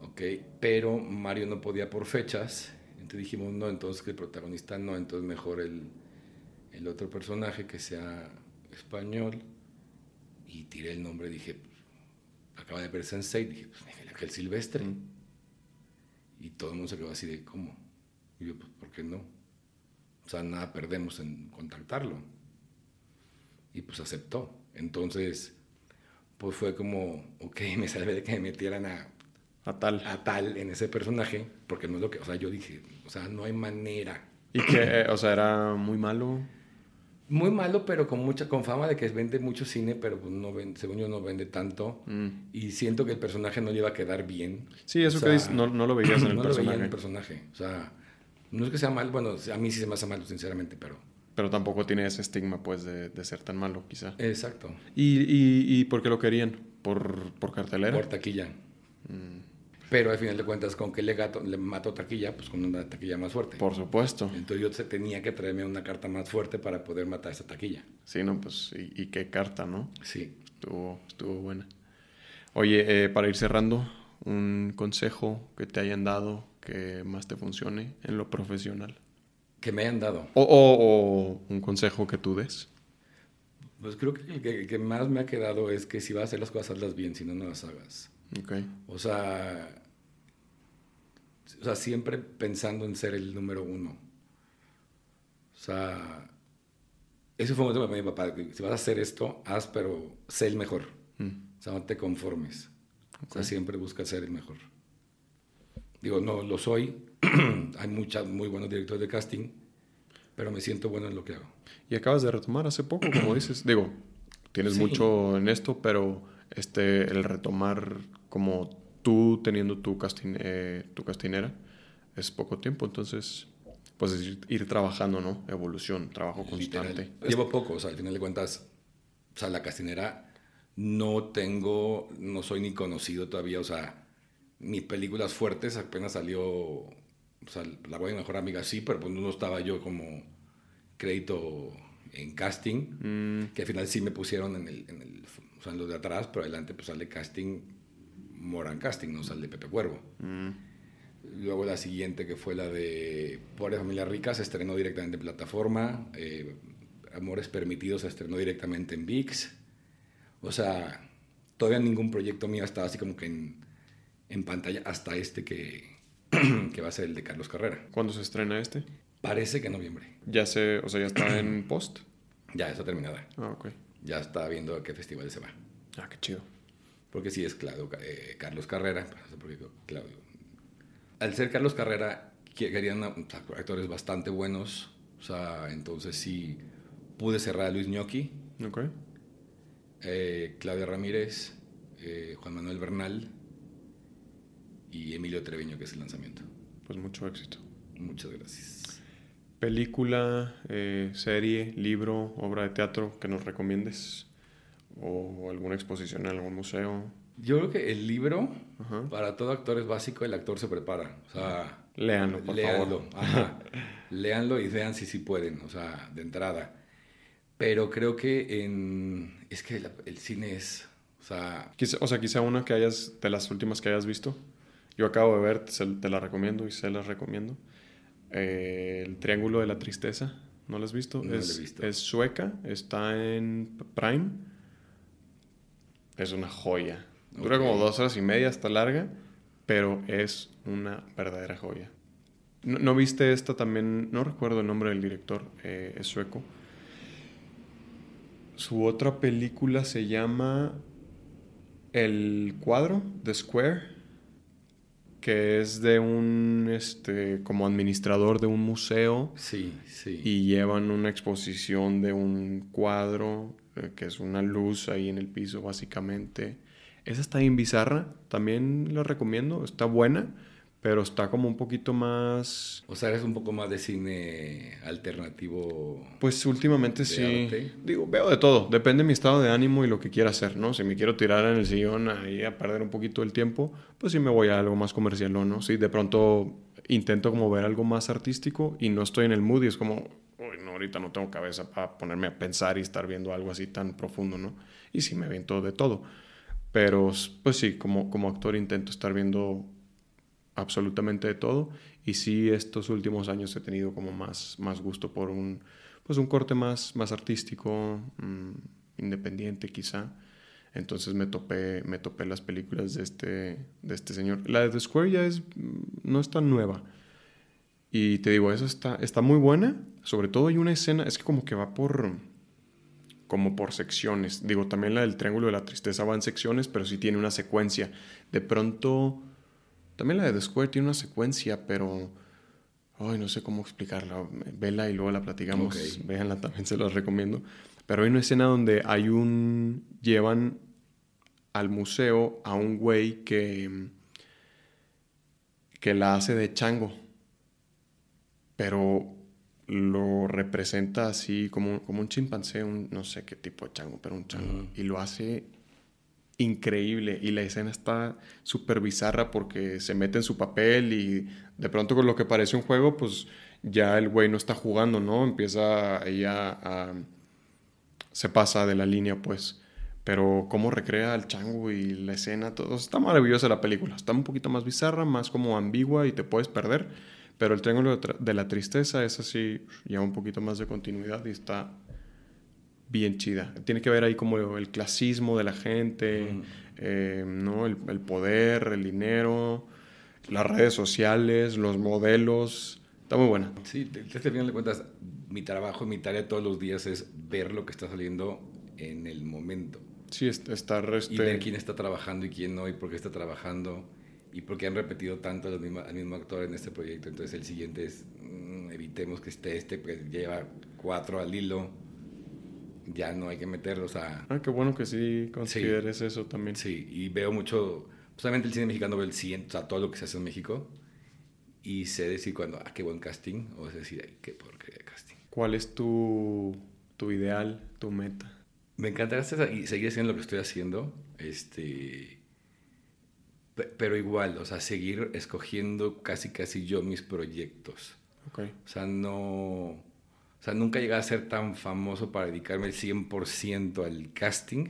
¿ok? Pero Mario no podía por fechas, entonces dijimos, no, entonces que el protagonista no, entonces mejor el, el otro personaje que sea español. Y tiré el nombre, dije, acaba de ver Sensei, dije, pues Miguel Ángel Silvestre. Mm. Y todo el mundo se quedó así de, ¿cómo? Y yo, pues, ¿por qué no? O sea, nada perdemos en contactarlo. Y pues aceptó. Entonces, pues fue como, ok, me salvé de que me metieran a, A tal. a tal en ese personaje, porque no es lo que, o sea, yo dije, o sea, no hay manera. ¿Y que, eh, o sea, era muy malo? Muy malo, pero con mucha, con fama de que vende mucho cine, pero pues no ven- según yo no vende tanto. Mm. Y siento que el personaje no le iba a quedar bien. Sí, eso O que dices, no, no lo veías en el no lo veía personaje. en el personaje. O sea, no es que sea mal, bueno, a mí sí se me hace malo, sinceramente, pero... Pero tampoco tiene ese estigma, pues, de, de ser tan malo, quizá. Exacto. ¿Y, y, y por qué lo querían? ¿Por, por cartelera? Por taquilla. Mm, Pero al final de cuentas, ¿con qué le, gato, le mato taquilla? Pues con una taquilla más fuerte. por supuesto. Entonces yo tenía que traerme una carta más fuerte para poder matar esa taquilla. Sí, no, pues, y, y qué carta, ¿no? Sí. Estuvo, estuvo buena. Oye, eh, para ir cerrando, un consejo que te hayan dado que más te funcione en lo profesional. Que me hayan dado. O, o- o un consejo que tú des. Pues creo que el que, que más me ha quedado es que si vas a hacer las cosas, hazlas bien, si no, no las hagas. Ok. O sea, o sea, siempre pensando en ser el número uno. O sea, eso fue un momento para mi papá. que Si vas a hacer esto, haz, pero sé el mejor. Mm, O sea, no te conformes. O sea, siempre busca ser el mejor. Digo, no lo soy. Hay muchos muy buenos directores de casting, pero me siento bueno en lo que hago. Y acabas de retomar hace poco, como dices. Digo, tienes Sí. mucho en esto, pero este, el retomar como tú teniendo tu, castin, eh, tu castinera es poco tiempo. Entonces, pues es ir, ir trabajando, ¿no? Evolución, trabajo constante. Literal. Llevo poco, o sea, al final de cuentas, o sea, la castinera no tengo, no soy ni conocido todavía, o sea, mis películas fuertes apenas salió, o sea, La y Mejor Amiga sí, pero pues no estaba yo como crédito en casting, Mm, que al final sí me pusieron en el, en el o sea, en los de atrás, pero adelante pues sale casting, Moran Casting, no sale Pepe Cuervo. mm, Luego la siguiente que fue la de Pobre Familia Rica se estrenó directamente en plataforma. eh, Amores Permitidos se estrenó directamente en VIX. O sea, todavía ningún proyecto mío estaba así como que en, en pantalla hasta este que, que va a ser el de Carlos Carrera. ¿Cuándo se estrena este? Parece que en noviembre. Ya se, o sea, ya está en post. Ya está terminada. Ah, ok. Ya está viendo a qué festival se va. Ah, qué chido. Porque sí es Claudio, eh, Carlos Carrera. pues, Claudio. Al ser Carlos Carrera, que- querían a- o sea, actores bastante buenos. O sea, entonces sí pude cerrar a Luis Gnocchi, Ok. eh, Claudia Ramírez, eh, Juan Manuel Bernal y Emilio Treviño, que es el lanzamiento. Pues mucho éxito. Muchas gracias. Película, eh, serie, libro, obra de teatro que nos recomiendes. O alguna exposición en algún museo. Yo creo que el libro, para todo actor es básico, el actor se prepara. O sea, léanlo, por favor. léanlo y vean si sí pueden, o sea, de entrada. Pero creo que en, es que el cine es, o sea... Quizá, o sea, quizá una que hayas, de las últimas que hayas visto. Yo acabo de ver, te la recomiendo y se las recomiendo. Eh, el Triángulo de la Tristeza, ¿no la has visto? No es, he visto. es sueca, está en Prime. Es una joya. Dura como dos horas y media, está larga, pero es una verdadera joya. ¿No, viste esta también? No recuerdo el nombre del director, eh, es sueco. Su otra película se llama El cuadro, The Square, que es de un, este, como administrador de un museo. Sí, sí. Y llevan una exposición de un cuadro, eh, que es una luz ahí en el piso, básicamente. Esa está bien bizarra, también la recomiendo, está buena pero está como un poquito más... O sea, eres un poco más de cine alternativo. Pues últimamente sí. Digo, veo de todo, depende de mi estado de ánimo y lo que quiera hacer, ¿no? Si me quiero tirar en el sillón ahí a perder un poquito el tiempo, pues sí me voy a algo más comercial, ¿no? Sí, de pronto intento como ver algo más artístico y no estoy en el mood y es como, uy, no, ahorita no tengo cabeza para ponerme a pensar y estar viendo algo así tan profundo, ¿no? Y sí me viento de todo. Pero, pues sí, como, como actor intento estar viendo absolutamente de todo. Y sí, estos últimos años he tenido como más, más gusto por un, pues un corte más, más artístico, mm, independiente quizá. Entonces me topé, me topé las películas de este, de este señor. La de The Square ya es, mm, no es tan nueva. Y te digo, eso está, está muy buena. Sobre todo hay una escena, es que como que va por, como por secciones. Digo, también la del Triángulo de la Tristeza va en secciones, pero sí tiene una secuencia. De pronto también la de The Square tiene una secuencia, pero... Ay, no sé cómo explicarla. Vela y luego la platicamos. Okay. Véanla, también se los recomiendo. Pero hay una escena donde hay un... Llevan al museo a un güey que... que la hace de chango. Pero lo representa así como, como un chimpancé, un, no sé qué tipo de chango, pero un chango. Y lo hace increíble y la escena está súper bizarra porque se mete en su papel y de pronto con lo que parece un juego, pues ya el güey no está jugando, ¿no? Empieza ella a, se pasa de la línea, pues. Pero cómo recrea el chango y la escena, todo. Está maravillosa la película. Está un poquito más bizarra, más como ambigua y te puedes perder. Pero el triángulo de la tristeza es así, lleva un poquito más de continuidad y está bien chida. Tiene que ver ahí como el clasismo de la gente, eh, ¿no? El, poder, el dinero, las redes sociales, los modelos. Está muy buena. Sí, desde final de cuentas, mi trabajo, mi tarea todos los días es ver lo que está saliendo en el momento. Sí, estar... Este... Y ver quién está trabajando y quién no, y por qué está trabajando, y por qué han repetido tanto al mismo, al mismo actor en este proyecto. Entonces el siguiente es, mm, evitemos que esté este, pues lleva cuatro al hilo ya no hay que meterlos a... Ah, qué bueno que sí consideres eso también. Sí, y veo mucho, solamente el cine mexicano veo el cine, o sea, todo lo que se hace en México, y sé decir cuando, ah, qué buen casting, o es decir, ay, qué porquería de casting. ¿Cuál es tu, tu ideal, tu meta? Me encantaría seguir haciendo lo que estoy haciendo, este... Pero igual, o sea, seguir escogiendo casi casi yo mis proyectos. Okay. O sea, no o sea, nunca llegué a ser tan famoso para dedicarme el 100% al casting,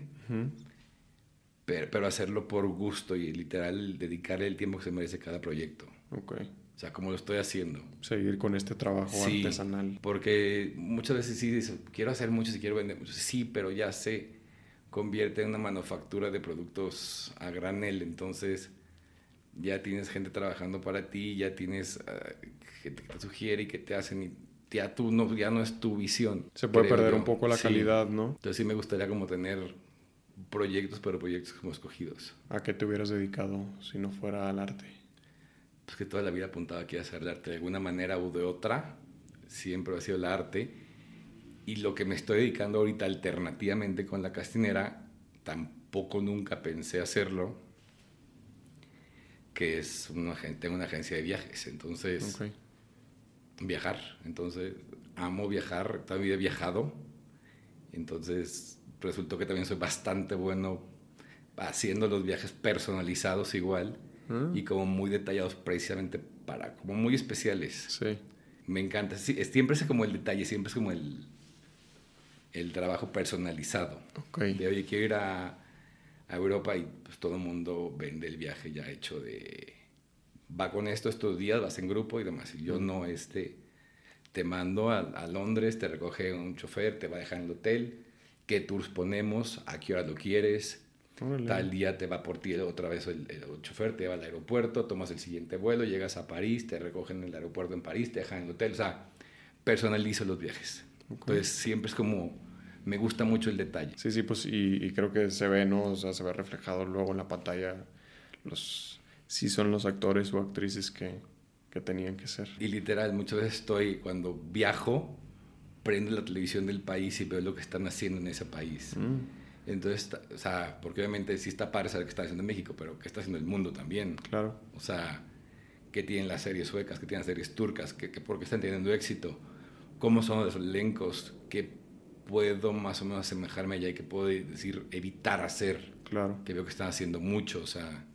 pero, hacerlo por gusto y literal dedicarle el tiempo que se merece cada proyecto. Ok. O sea, como lo estoy haciendo. Seguir con este trabajo sí, artesanal. Porque muchas veces sí dices, quiero hacer mucho, si quiero vender mucho. Sí, pero ya se convierte en una manufactura de productos a granel. Entonces, ya tienes gente trabajando para ti, ya tienes ah, gente que te sugiere y que te hacen y ya, tú no, ya no es tu visión. Se puede perder un poco la calidad, ¿no? Entonces sí me gustaría como tener proyectos, pero proyectos como escogidos. ¿A qué te hubieras dedicado si no fuera al arte? Pues que toda la vida apuntaba aquí a hacer el arte de alguna manera u de otra. Siempre ha sido el arte. Y lo que me estoy dedicando ahorita alternativamente con la castinera, tampoco nunca pensé hacerlo, que es una, tengo una agencia de viajes. Entonces viajar. Entonces, amo viajar, toda mi vida he viajado. Entonces, resultó que también soy bastante bueno haciendo los viajes personalizados igual Ah. y como muy detallados precisamente para, como muy especiales. Sí. Me encanta. Sí, siempre es como el detalle, siempre es como el, el trabajo personalizado. Ok. De, oye, quiero ir a, a Europa y pues todo el mundo vende el viaje ya hecho de... Va con esto estos días, vas en grupo y demás. Y yo no, este... Te mando a, a Londres, te recoge un chofer, te va a dejar en el hotel, qué tours ponemos, a qué hora lo quieres. Tal día te va por ti otra vez el, el chofer, te lleva al aeropuerto, tomas el siguiente vuelo, llegas a París, te recogen en el aeropuerto en París, te dejan en el hotel. O sea, personalizo los viajes. Entonces, siempre es como, me gusta mucho el detalle. Sí, sí, pues y, y creo que se ve, ¿no? O sea, se ve reflejado luego en la pantalla los... Sí son los actores o actrices que, que tenían que ser. Y literal, muchas veces estoy, cuando viajo, prendo la televisión del país y veo lo que están haciendo en ese país. Mm, Entonces, o sea, porque obviamente sí está padre saber qué está haciendo México, pero qué está haciendo el mundo también. claro. O sea, qué tienen las series suecas, qué tienen las series turcas, qué, qué- por qué están teniendo éxito, cómo son los elencos, qué puedo más o menos asemejarme allá y qué puedo decir, evitar hacer, Claro. que veo que están haciendo mucho, o sea,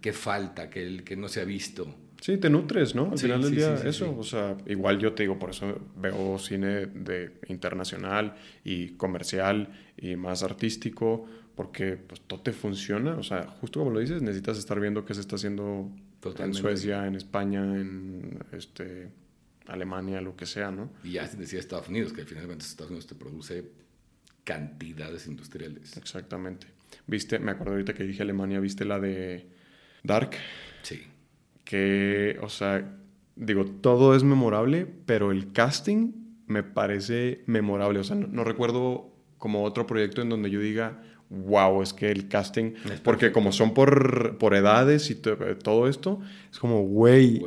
qué falta, que, el, que no se ha visto. Sí, te nutres, ¿no? Al Sí, final del sí, día, sí, eso. O sea, igual yo te digo, por eso veo cine de internacional y comercial y más artístico, porque pues todo te funciona. O sea, justo como lo dices, necesitas estar viendo qué se está haciendo Totalmente. en Suecia, en España, en este, Alemania, lo que sea, ¿no? Y ya decir Estados Unidos, que al final de cuentas Estados Unidos te produce cantidades industriales. Exactamente. Viste, me acuerdo ahorita que dije Alemania, viste la de Dark, Sí. que, o sea, digo, todo es memorable, pero el casting me parece memorable. O sea, no, no recuerdo como otro proyecto en donde yo diga, wow, es que el casting, Es porque como son por, por edades y to- todo esto, es como, güey,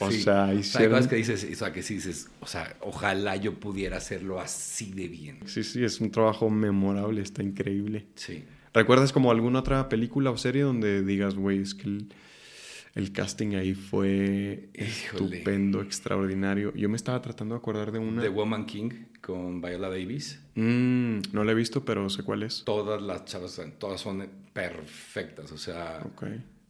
o Sí. sea, hicieron... que dices, o sea, que sí dices, o sea, ojalá yo pudiera hacerlo así de bien. Sí, sí, es un trabajo memorable, está increíble. Sí. ¿Recuerdas como alguna otra película o serie donde digas, güey, es que el, el casting ahí fue Híjole. estupendo, extraordinario? Yo me estaba tratando de acordar de una... The Woman King con Viola Davis. Mm, no la he visto, pero sé cuál es. Todas las chavas, todas son perfectas. O sea,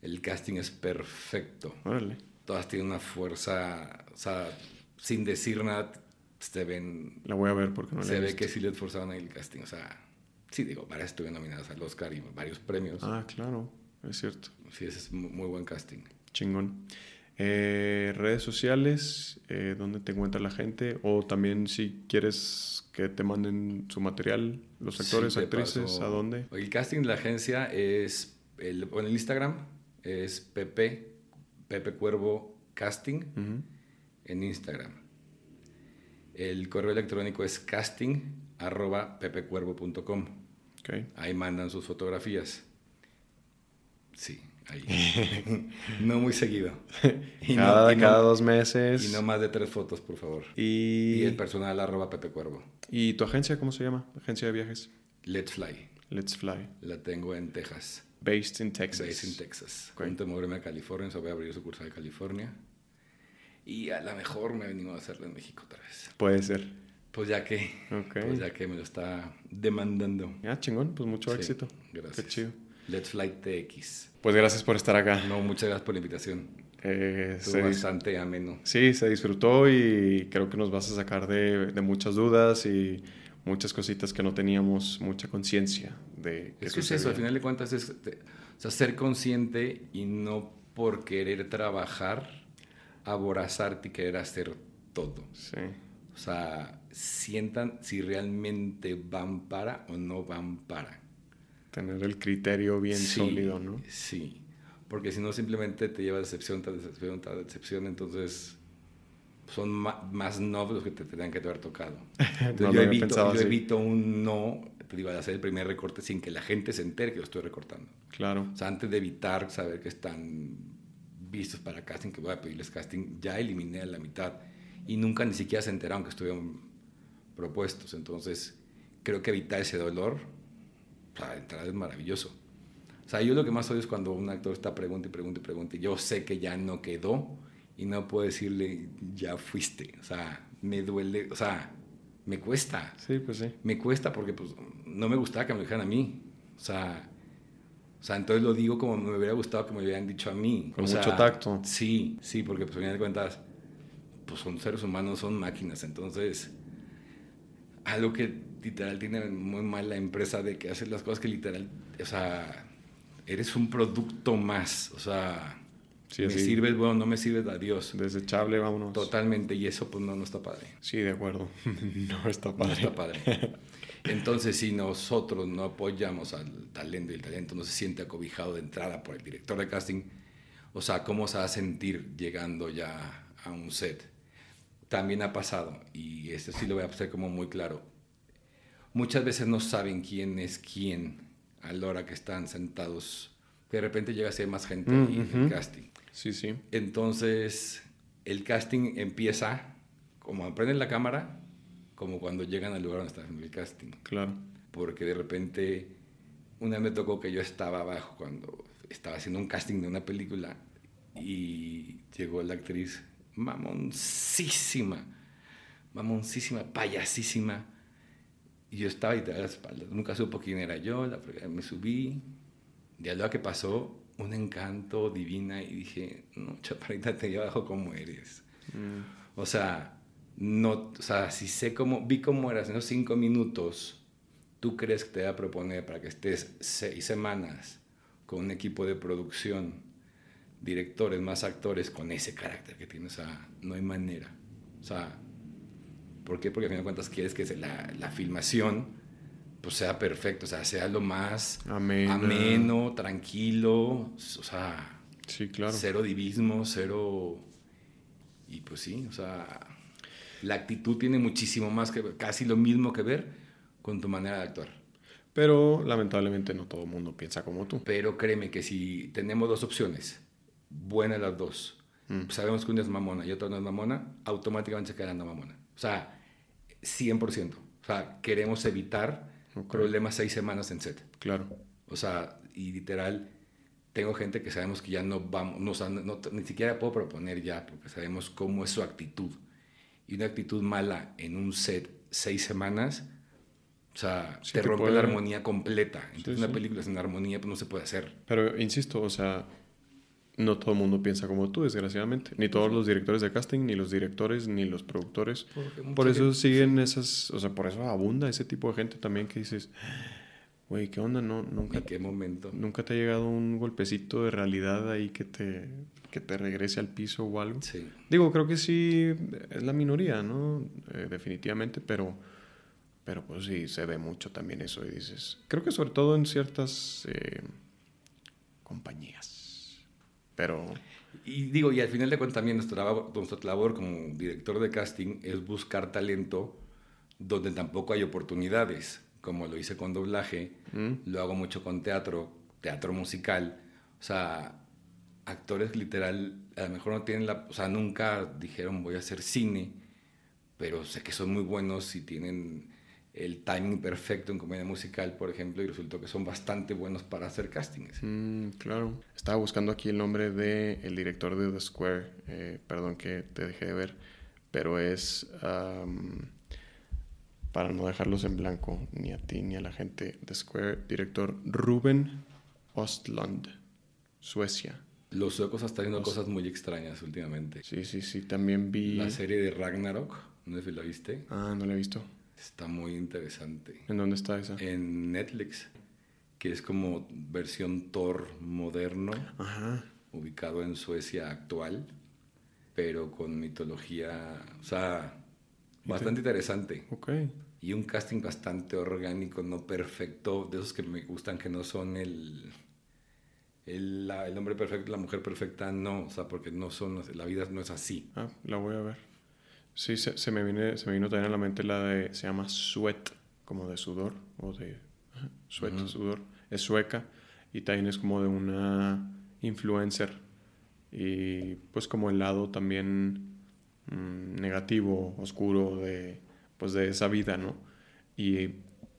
el casting es perfecto. órale. Todas tienen una fuerza, o sea, sin decir nada, se ven, La voy a ver porque no la se he ve visto. que sí les forzaron ahí el casting. O sea, sí, digo, varias estuvieron nominadas al Oscar y varios premios. Ah, claro, es cierto. Sí, ese es muy, buen casting. Chingón. Eh, redes sociales, eh, ¿dónde te encuentra la gente? O también si quieres que te manden su material, los actores, Sí, actrices, paso- ¿a dónde? El casting de la agencia es, el, bueno, el Instagram es Pepe, Pepe Cuervo Casting en Instagram. El correo electrónico es casting arroba pepecuervo.com. Ok. Ahí mandan sus fotografías. Sí, ahí. no muy seguido. Y no- cada, y no- cada dos meses. Y no más de tres fotos, por favor. Y, Y el personal arroba Pepe Cuervo. ¿Y tu agencia cómo se llama? Agencia de viajes. Let's Fly. Let's Fly. La tengo en Texas. Based in Texas. Based in Texas. Pronto moverme a California, o sea, voy a abrir sucursal de California. Y a lo mejor me venimos a hacerlo en México otra vez. Puede ser. Pues ya que, pues ya que me lo está demandando. Ya, chingón. Pues mucho Sí, éxito. Gracias. Qué chido. Let's Fly TX. Pues gracias por estar acá. No, muchas gracias por la invitación. Eh, Estuvo bastante ameno. Sí, se disfrutó y creo que nos vas a sacar de, de muchas dudas y muchas cositas que no teníamos mucha conciencia de que Es que es eso, al final de cuentas es te- o sea, ser consciente y no por querer trabajar, aborazarte y querer hacer todo. Sí, O sea, sientan si realmente van para o no van para. tener el criterio bien Sí, sólido, ¿no? Sí, porque si no simplemente te lleva decepción tras decepción tras decepción, entonces son más no los que te tendrían que haber tocado. Entonces No yo, evito, yo evito un no, te digo, de hacer el primer recorte sin que la gente se entere que lo estoy recortando. Claro. O sea, antes de evitar saber que están vistos para casting, que voy a pedirles casting, ya eliminé a la mitad y nunca ni siquiera se enteraron que estuvieron propuestos. Entonces, creo que evitar ese dolor, de entrada es maravilloso. O sea, yo lo que más odio es cuando un actor está pregunta y pregunta y pregunta y yo sé que ya no quedó y no puedo decirle, ya fuiste. O sea, me duele, o sea, me cuesta. Sí, pues sí. Me cuesta porque pues, no me gustaba que me lo dijeran a mí. O sea, o sea, entonces lo digo como me hubiera gustado que me lo hubieran dicho a mí. Con O mucho sea, tacto. Sí, sí, porque pues, al final de cuentas, pues son seres humanos, son máquinas. Entonces, algo que literal tiene muy mal la empresa de que hace las cosas que literal, o sea, eres un producto más. O sea, Sí, me sirves, bueno, no me sirves, adiós. Desechable, vámonos. Totalmente, y eso pues no, no está padre. Sí, de acuerdo. no está No padre. está padre. Entonces, si nosotros no apoyamos al talento y el talento no se siente acobijado de entrada por el director de casting, o sea, ¿cómo se va a sentir llegando ya a un set? También ha pasado, y esto sí lo voy a hacer como muy claro. Muchas veces no saben quién es quién a la hora que están sentados. De repente llega a ser más gente ahí en el casting. Sí, sí. Entonces, el casting empieza como prenden la cámara, como cuando llegan al lugar donde está haciendo el casting. Claro. Porque de repente, una vez me tocó que yo estaba abajo cuando estaba haciendo un casting de una película y llegó la actriz mamoncísima, mamoncísima, payasísima. Y yo estaba ahí a la espalda. Nunca supo quién era yo. La, me subí. De lo que pasó, un encanto divina. Y dije, no, chaparrita, te llevo abajo como eres. Mm, O sea, no, o sea, si sé cómo, vi cómo eras en esos cinco minutos, tú crees que te voy a proponer para que estés seis semanas con un equipo de producción, directores, más actores, con ese carácter que tienes, o sea, no hay manera. O sea, ¿por qué? Porque al final de cuentas quieres que la, la filmación pues sea perfecto, o sea, sea lo más Amena. ameno, tranquilo, o sea, Sí, claro. Cero divismo, cero... Y pues sí, o sea, la actitud tiene muchísimo más que ver, casi lo mismo que ver con tu manera de actuar. Pero lamentablemente no todo el mundo piensa como tú. Pero créeme que si tenemos dos opciones, buenas las dos, Mm. sabemos que una es mamona y otra no es mamona, automáticamente se quedarán la mamona. O sea, 100%. O sea, queremos evitar problemas seis semanas en set. Claro. O sea, y literal, tengo gente que sabemos que ya no vamos, no, o sea, no- ni siquiera puedo proponer ya, porque sabemos cómo es su actitud. Y una actitud mala en un set seis semanas, o sea, Sí te te rompe puede- la armonía completa. Entonces, Sí, una sí. película sin armonía pues, no se puede hacer. Pero insisto, o sea, no todo el mundo piensa como tú, desgraciadamente. Ni todos los directores de casting, ni los directores, ni los productores. Por eso gente- siguen esas, o sea, por eso abunda ese tipo de gente también que dices, güey, ¿qué onda? No, nunca, ¿En qué momento? nunca te ha llegado un golpecito de realidad ahí que te, que te regrese al piso o algo. Sí. Digo, creo que sí es la minoría, ¿no? Eh, definitivamente, pero, pero pues sí, se ve mucho también eso y dices, creo que sobre todo en ciertas eh, compañías, pero Y digo, y al final de cuentas también nuestra, labor- nuestra labor como director de casting es buscar talento donde tampoco hay oportunidades, como lo hice con doblaje, ¿Mm? lo hago mucho con teatro, teatro musical, o sea, actores literal, a lo mejor no tienen la, o sea, nunca dijeron voy a hacer cine, pero sé que son muy buenos y tienen el timing perfecto en comedia musical, por ejemplo, y resultó que son bastante buenos para hacer castings. mm, claro. Estaba buscando aquí el nombre del el director de The Square, eh, perdón que te dejé de ver, pero es, am, para no dejarlos en blanco, ni a ti ni a la gente, The Square, director Ruben Ostlund, Suecia. Los suecos están haciendo cosas muy extrañas últimamente. Sí, sí, sí, también vi... La serie de Ragnarok, no sé si la viste, Ah, no la he visto. Está muy interesante. ¿En dónde está esa? En Netflix, que es como versión Thor moderno, Ajá. ubicado en Suecia actual, pero con mitología, o sea, bastante interesante. Ok. Y un casting bastante orgánico, no perfecto, de esos que me gustan que no son el, el, la- el hombre perfecto, la mujer perfecta, no, o sea, porque no son, la vida no es así. Ah, la voy a ver. Sí, se, se me, viene, se me vino también a la mente la de... Se llama Sweat, como de sudor. O de... Sweat, sudor. Es sueca. Y también es como de una influencer. Y pues como el lado también mm, negativo, oscuro de, pues de esa vida, ¿no? Y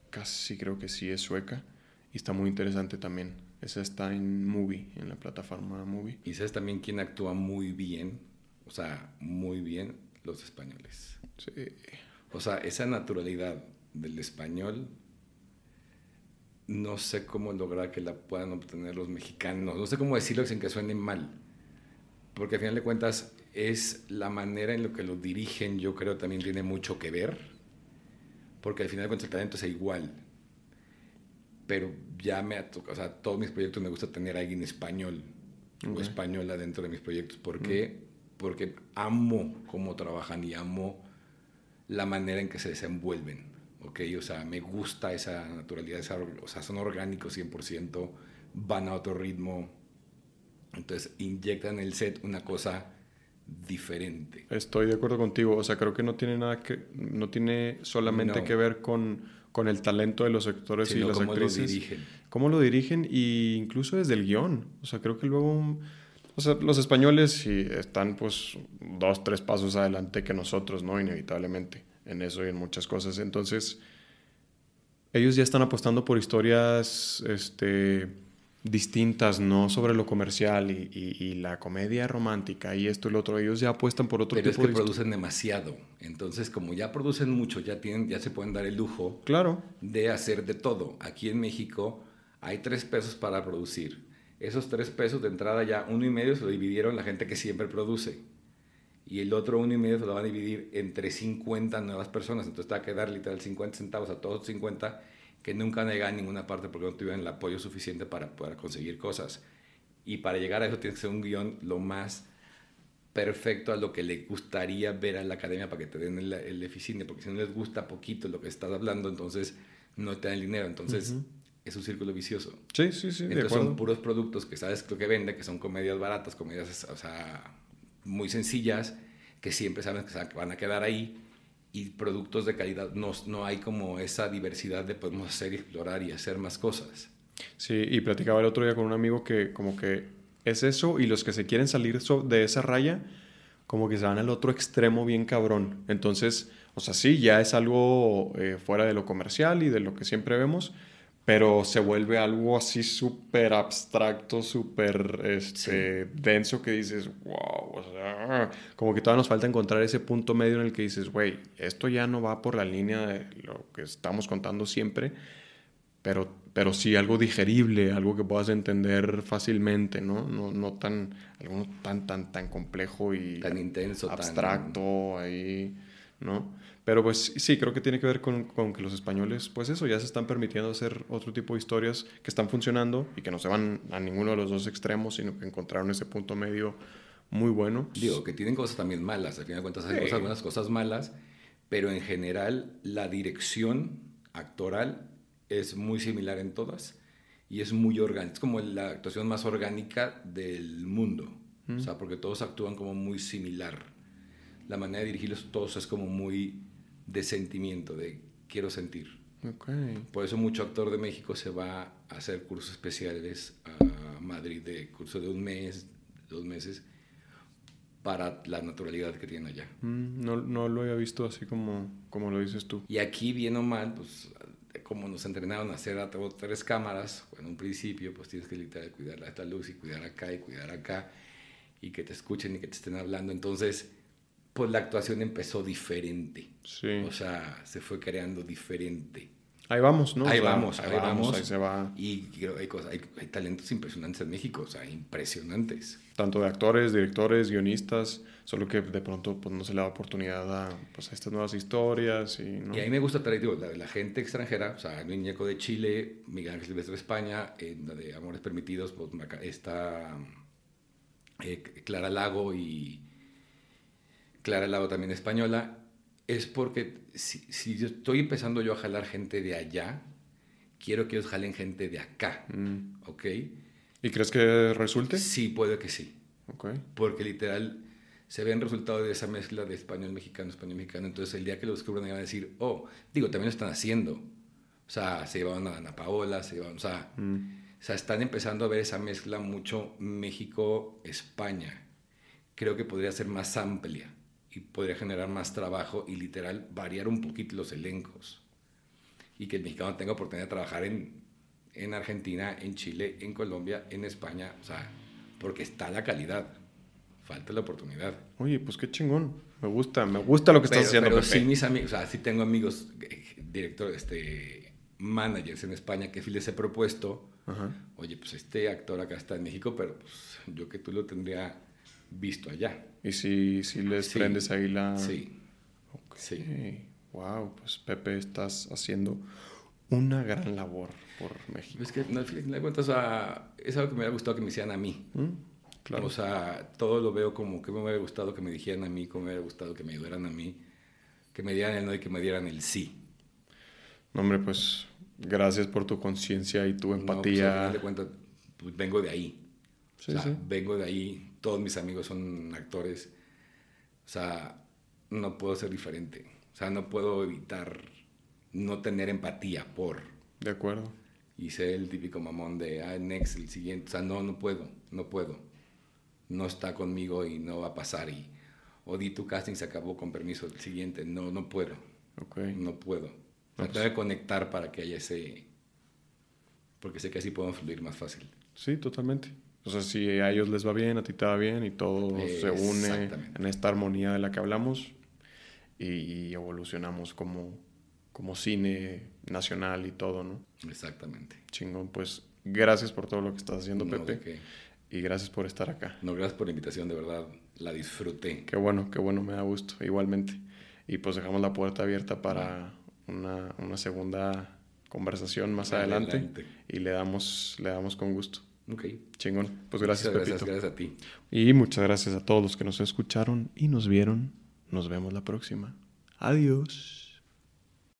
casi creo que sí es sueca. Y está muy interesante también. Esa está en Movie, en la plataforma Movie. Y sabes también quién actúa muy bien, o sea, muy bien, los españoles. Sí. O sea, esa naturalidad del español, no sé cómo lograr que la puedan obtener los mexicanos. No sé cómo decirlo sin que suene mal. Porque al final de cuentas es la manera en la que lo dirigen, yo creo, también tiene mucho que ver. Porque al final de cuentas el talento es igual. Pero ya me ha tocado, o sea, todos mis proyectos me gusta tener a alguien español o española dentro de mis proyectos. ¿Por qué? Porque amo cómo trabajan y amo la manera en que se desenvuelven. ¿ok? O sea, me gusta esa naturalidad, o sea, son orgánicos 100%, van a otro ritmo, entonces inyectan en el set una cosa diferente. Estoy de acuerdo contigo, o sea, creo que no tiene nada que, no tiene solamente que ver con, con, el talento de los actores y las cómo actrices. Lo dirigen. Cómo lo dirigen e incluso desde el guion, o sea, creo que luego... O sea, los españoles están pues dos, tres pasos adelante que nosotros, ¿no? Inevitablemente en eso y en muchas cosas. Entonces, ellos ya están apostando por historias este, distintas, no sobre lo comercial y, la comedia romántica y esto y lo otro. Ellos ya apuestan por otro Pero tipo es que producen demasiado. Entonces, como ya producen mucho, ya, tienen, ya se pueden dar el lujo claro. de hacer de todo. Aquí en México hay tres pesos para producir. Esos tres pesos de entrada ya uno y medio se lo dividieron la gente que siempre produce y el otro uno y medio se lo van a dividir entre 50 nuevas personas. Entonces te va a quedar literal 50 centavos a todos 50 que nunca han llegado a ninguna parte porque no tuvieron el apoyo suficiente para poder conseguir cosas. Y para llegar a eso tienes que ser un guion lo más perfecto a lo que le gustaría ver a la academia para que te den el, el porque si no les gusta poquito lo que estás hablando, entonces no te dan el dinero. Entonces es un círculo vicioso. Sí, sí, sí. Entonces son puros productos que sabes lo que vende, que son comedias baratas, comedias, o sea, muy sencillas que siempre saben que van a quedar ahí y productos de calidad. No, no hay como esa diversidad de podemos hacer y explorar y hacer más cosas. Sí, y platicaba el otro día con un amigo que como que es eso y los que se quieren salir de esa raya como que se van al otro extremo bien cabrón. Entonces, o sea, sí, ya es algo eh, fuera de lo comercial y de lo que siempre vemos, pero se vuelve algo así súper abstracto, súper este, denso que dices, wow, o sea, como que todavía nos falta encontrar ese punto medio en el que dices, güey, esto ya no va por la línea de lo que estamos contando siempre, pero, pero sí algo digerible, algo que puedas entender fácilmente, ¿no? No, no tan, algo tan, tan, tan complejo y tan intenso, abstracto ahí, ¿no? Pero pues sí, creo que tiene que ver con, con, que los españoles, pues eso, ya se están permitiendo hacer otro tipo de historias que están funcionando y que no se van a ninguno de los dos extremos, sino que encontraron ese punto medio muy bueno. Digo, que tienen cosas también malas, al final de cuentas hay cosas algunas cosas malas, pero en general la dirección actoral es muy similar en todas y es muy orgánica, es como la actuación más orgánica del mundo, o sea, porque todos actúan como muy similar. La manera de dirigirlos todos es como muy de sentimiento, de quiero sentir. Por eso mucho actor de México se va a hacer cursos especiales a Madrid de curso de un mes, dos meses, para la naturalidad que tiene allá. Mm, no, no, lo había visto así como, como lo dices tú. Y aquí, bien o mal, pues como nos entrenaron a hacer a tres cámaras, en un principio, pues tienes que literal cuidar esta luz y cuidar acá y cuidar acá, y que te escuchen y que te estén hablando. Entonces, pues la actuación empezó diferente. Sí. O sea, se fue creando diferente. Ahí vamos, ¿no? Ahí vamos, ahí, vamos, Ahí se va. Y hay, cosas, hay, talentos impresionantes en México, o sea, impresionantes. Tanto de actores, directores, guionistas, solo que de pronto pues, no se le da oportunidad a, pues, estas nuevas historias. Y, ¿no? y a mí me gusta traer, digo, la, la, gente extranjera, o sea, Luis Ñeco de Chile, Miguel Ángel Silvestre de España, en la de Amores Permitidos, pues está eh, Clara Lago y Clara Lago también española, es porque si, yo estoy empezando yo a jalar gente de allá, quiero que ellos jalen gente de acá, mm. ¿ok? ¿Y crees que resulte? Sí, puede que sí. Okay. Porque literal se ven resultados de esa mezcla de español mexicano, español mexicano. Entonces el día que lo descubran van a decir, oh, digo, también lo están haciendo. O sea, se llevaban a Ana Paola, se llevaban, o sea, mm. o sea, están empezando a ver esa mezcla mucho México-España. Creo que podría ser más amplia y podría generar más trabajo y literal variar un poquito los elencos. Y que el mexicano tenga oportunidad de trabajar en, en Argentina, en Chile, en Colombia, en España, o sea, porque está la calidad, falta la oportunidad. Oye, pues qué chingón. Me gusta, me gusta lo que estás haciendo, pero Pepe. sí, mis amigos, o sea, sí tengo amigos, eh, directores, este, managers en España que sí les he propuesto, Ajá. oye, pues este actor acá está en México, pero pues yo que tú lo tendría visto allá. Y si, si les Sí. prendes ahí la... Sí, Ok. sí. Wow, pues Pepe, estás haciendo una gran labor por México. Es que al final de cuentas, o sea, es algo que me hubiera gustado que me hicieran a mí. ¿Mm? Claro. O sea, todo lo veo como que me hubiera gustado que me dijeran a mí, como me hubiera gustado que me ayudaran a mí, que me dieran el no y que me dieran el sí. No, hombre, pues gracias por tu conciencia y tu No, pues, al empatía. final de cuentas, pues, vengo de ahí. Sí, o sea, sí. vengo de ahí. Todos mis amigos son actores. O sea, no puedo ser diferente. O sea, no puedo evitar no tener empatía por De acuerdo. y ser el típico mamón de, ah, next, el siguiente. O sea, no, no puedo, no puedo. No está conmigo y no va a pasar. Y, o di tu casting, se acabó con permiso, el siguiente. No, no puedo, Ok. no puedo. No, tengo que conectar para que haya ese... Porque sé que así podemos fluir más fácil. Sí, totalmente. O sea, si a ellos les va bien, a ti te va bien y todo se une en esta armonía de la que hablamos y, y evolucionamos como, como cine nacional y todo, ¿no? Exactamente. Chingón, pues gracias por todo lo que estás haciendo, No, Pepe, y gracias por estar acá. No, gracias por la invitación, de verdad. La disfruté. Qué bueno, qué bueno, me da gusto, igualmente. Y pues dejamos la puerta abierta para una, una segunda conversación más adelante, Adelante. y le damos, le damos con gusto. Ok. Chingón. Pues gracias, Muchas Pepito. gracias, gracias a ti. Y muchas gracias a todos los que nos escucharon y nos vieron. Nos vemos la próxima. Adiós.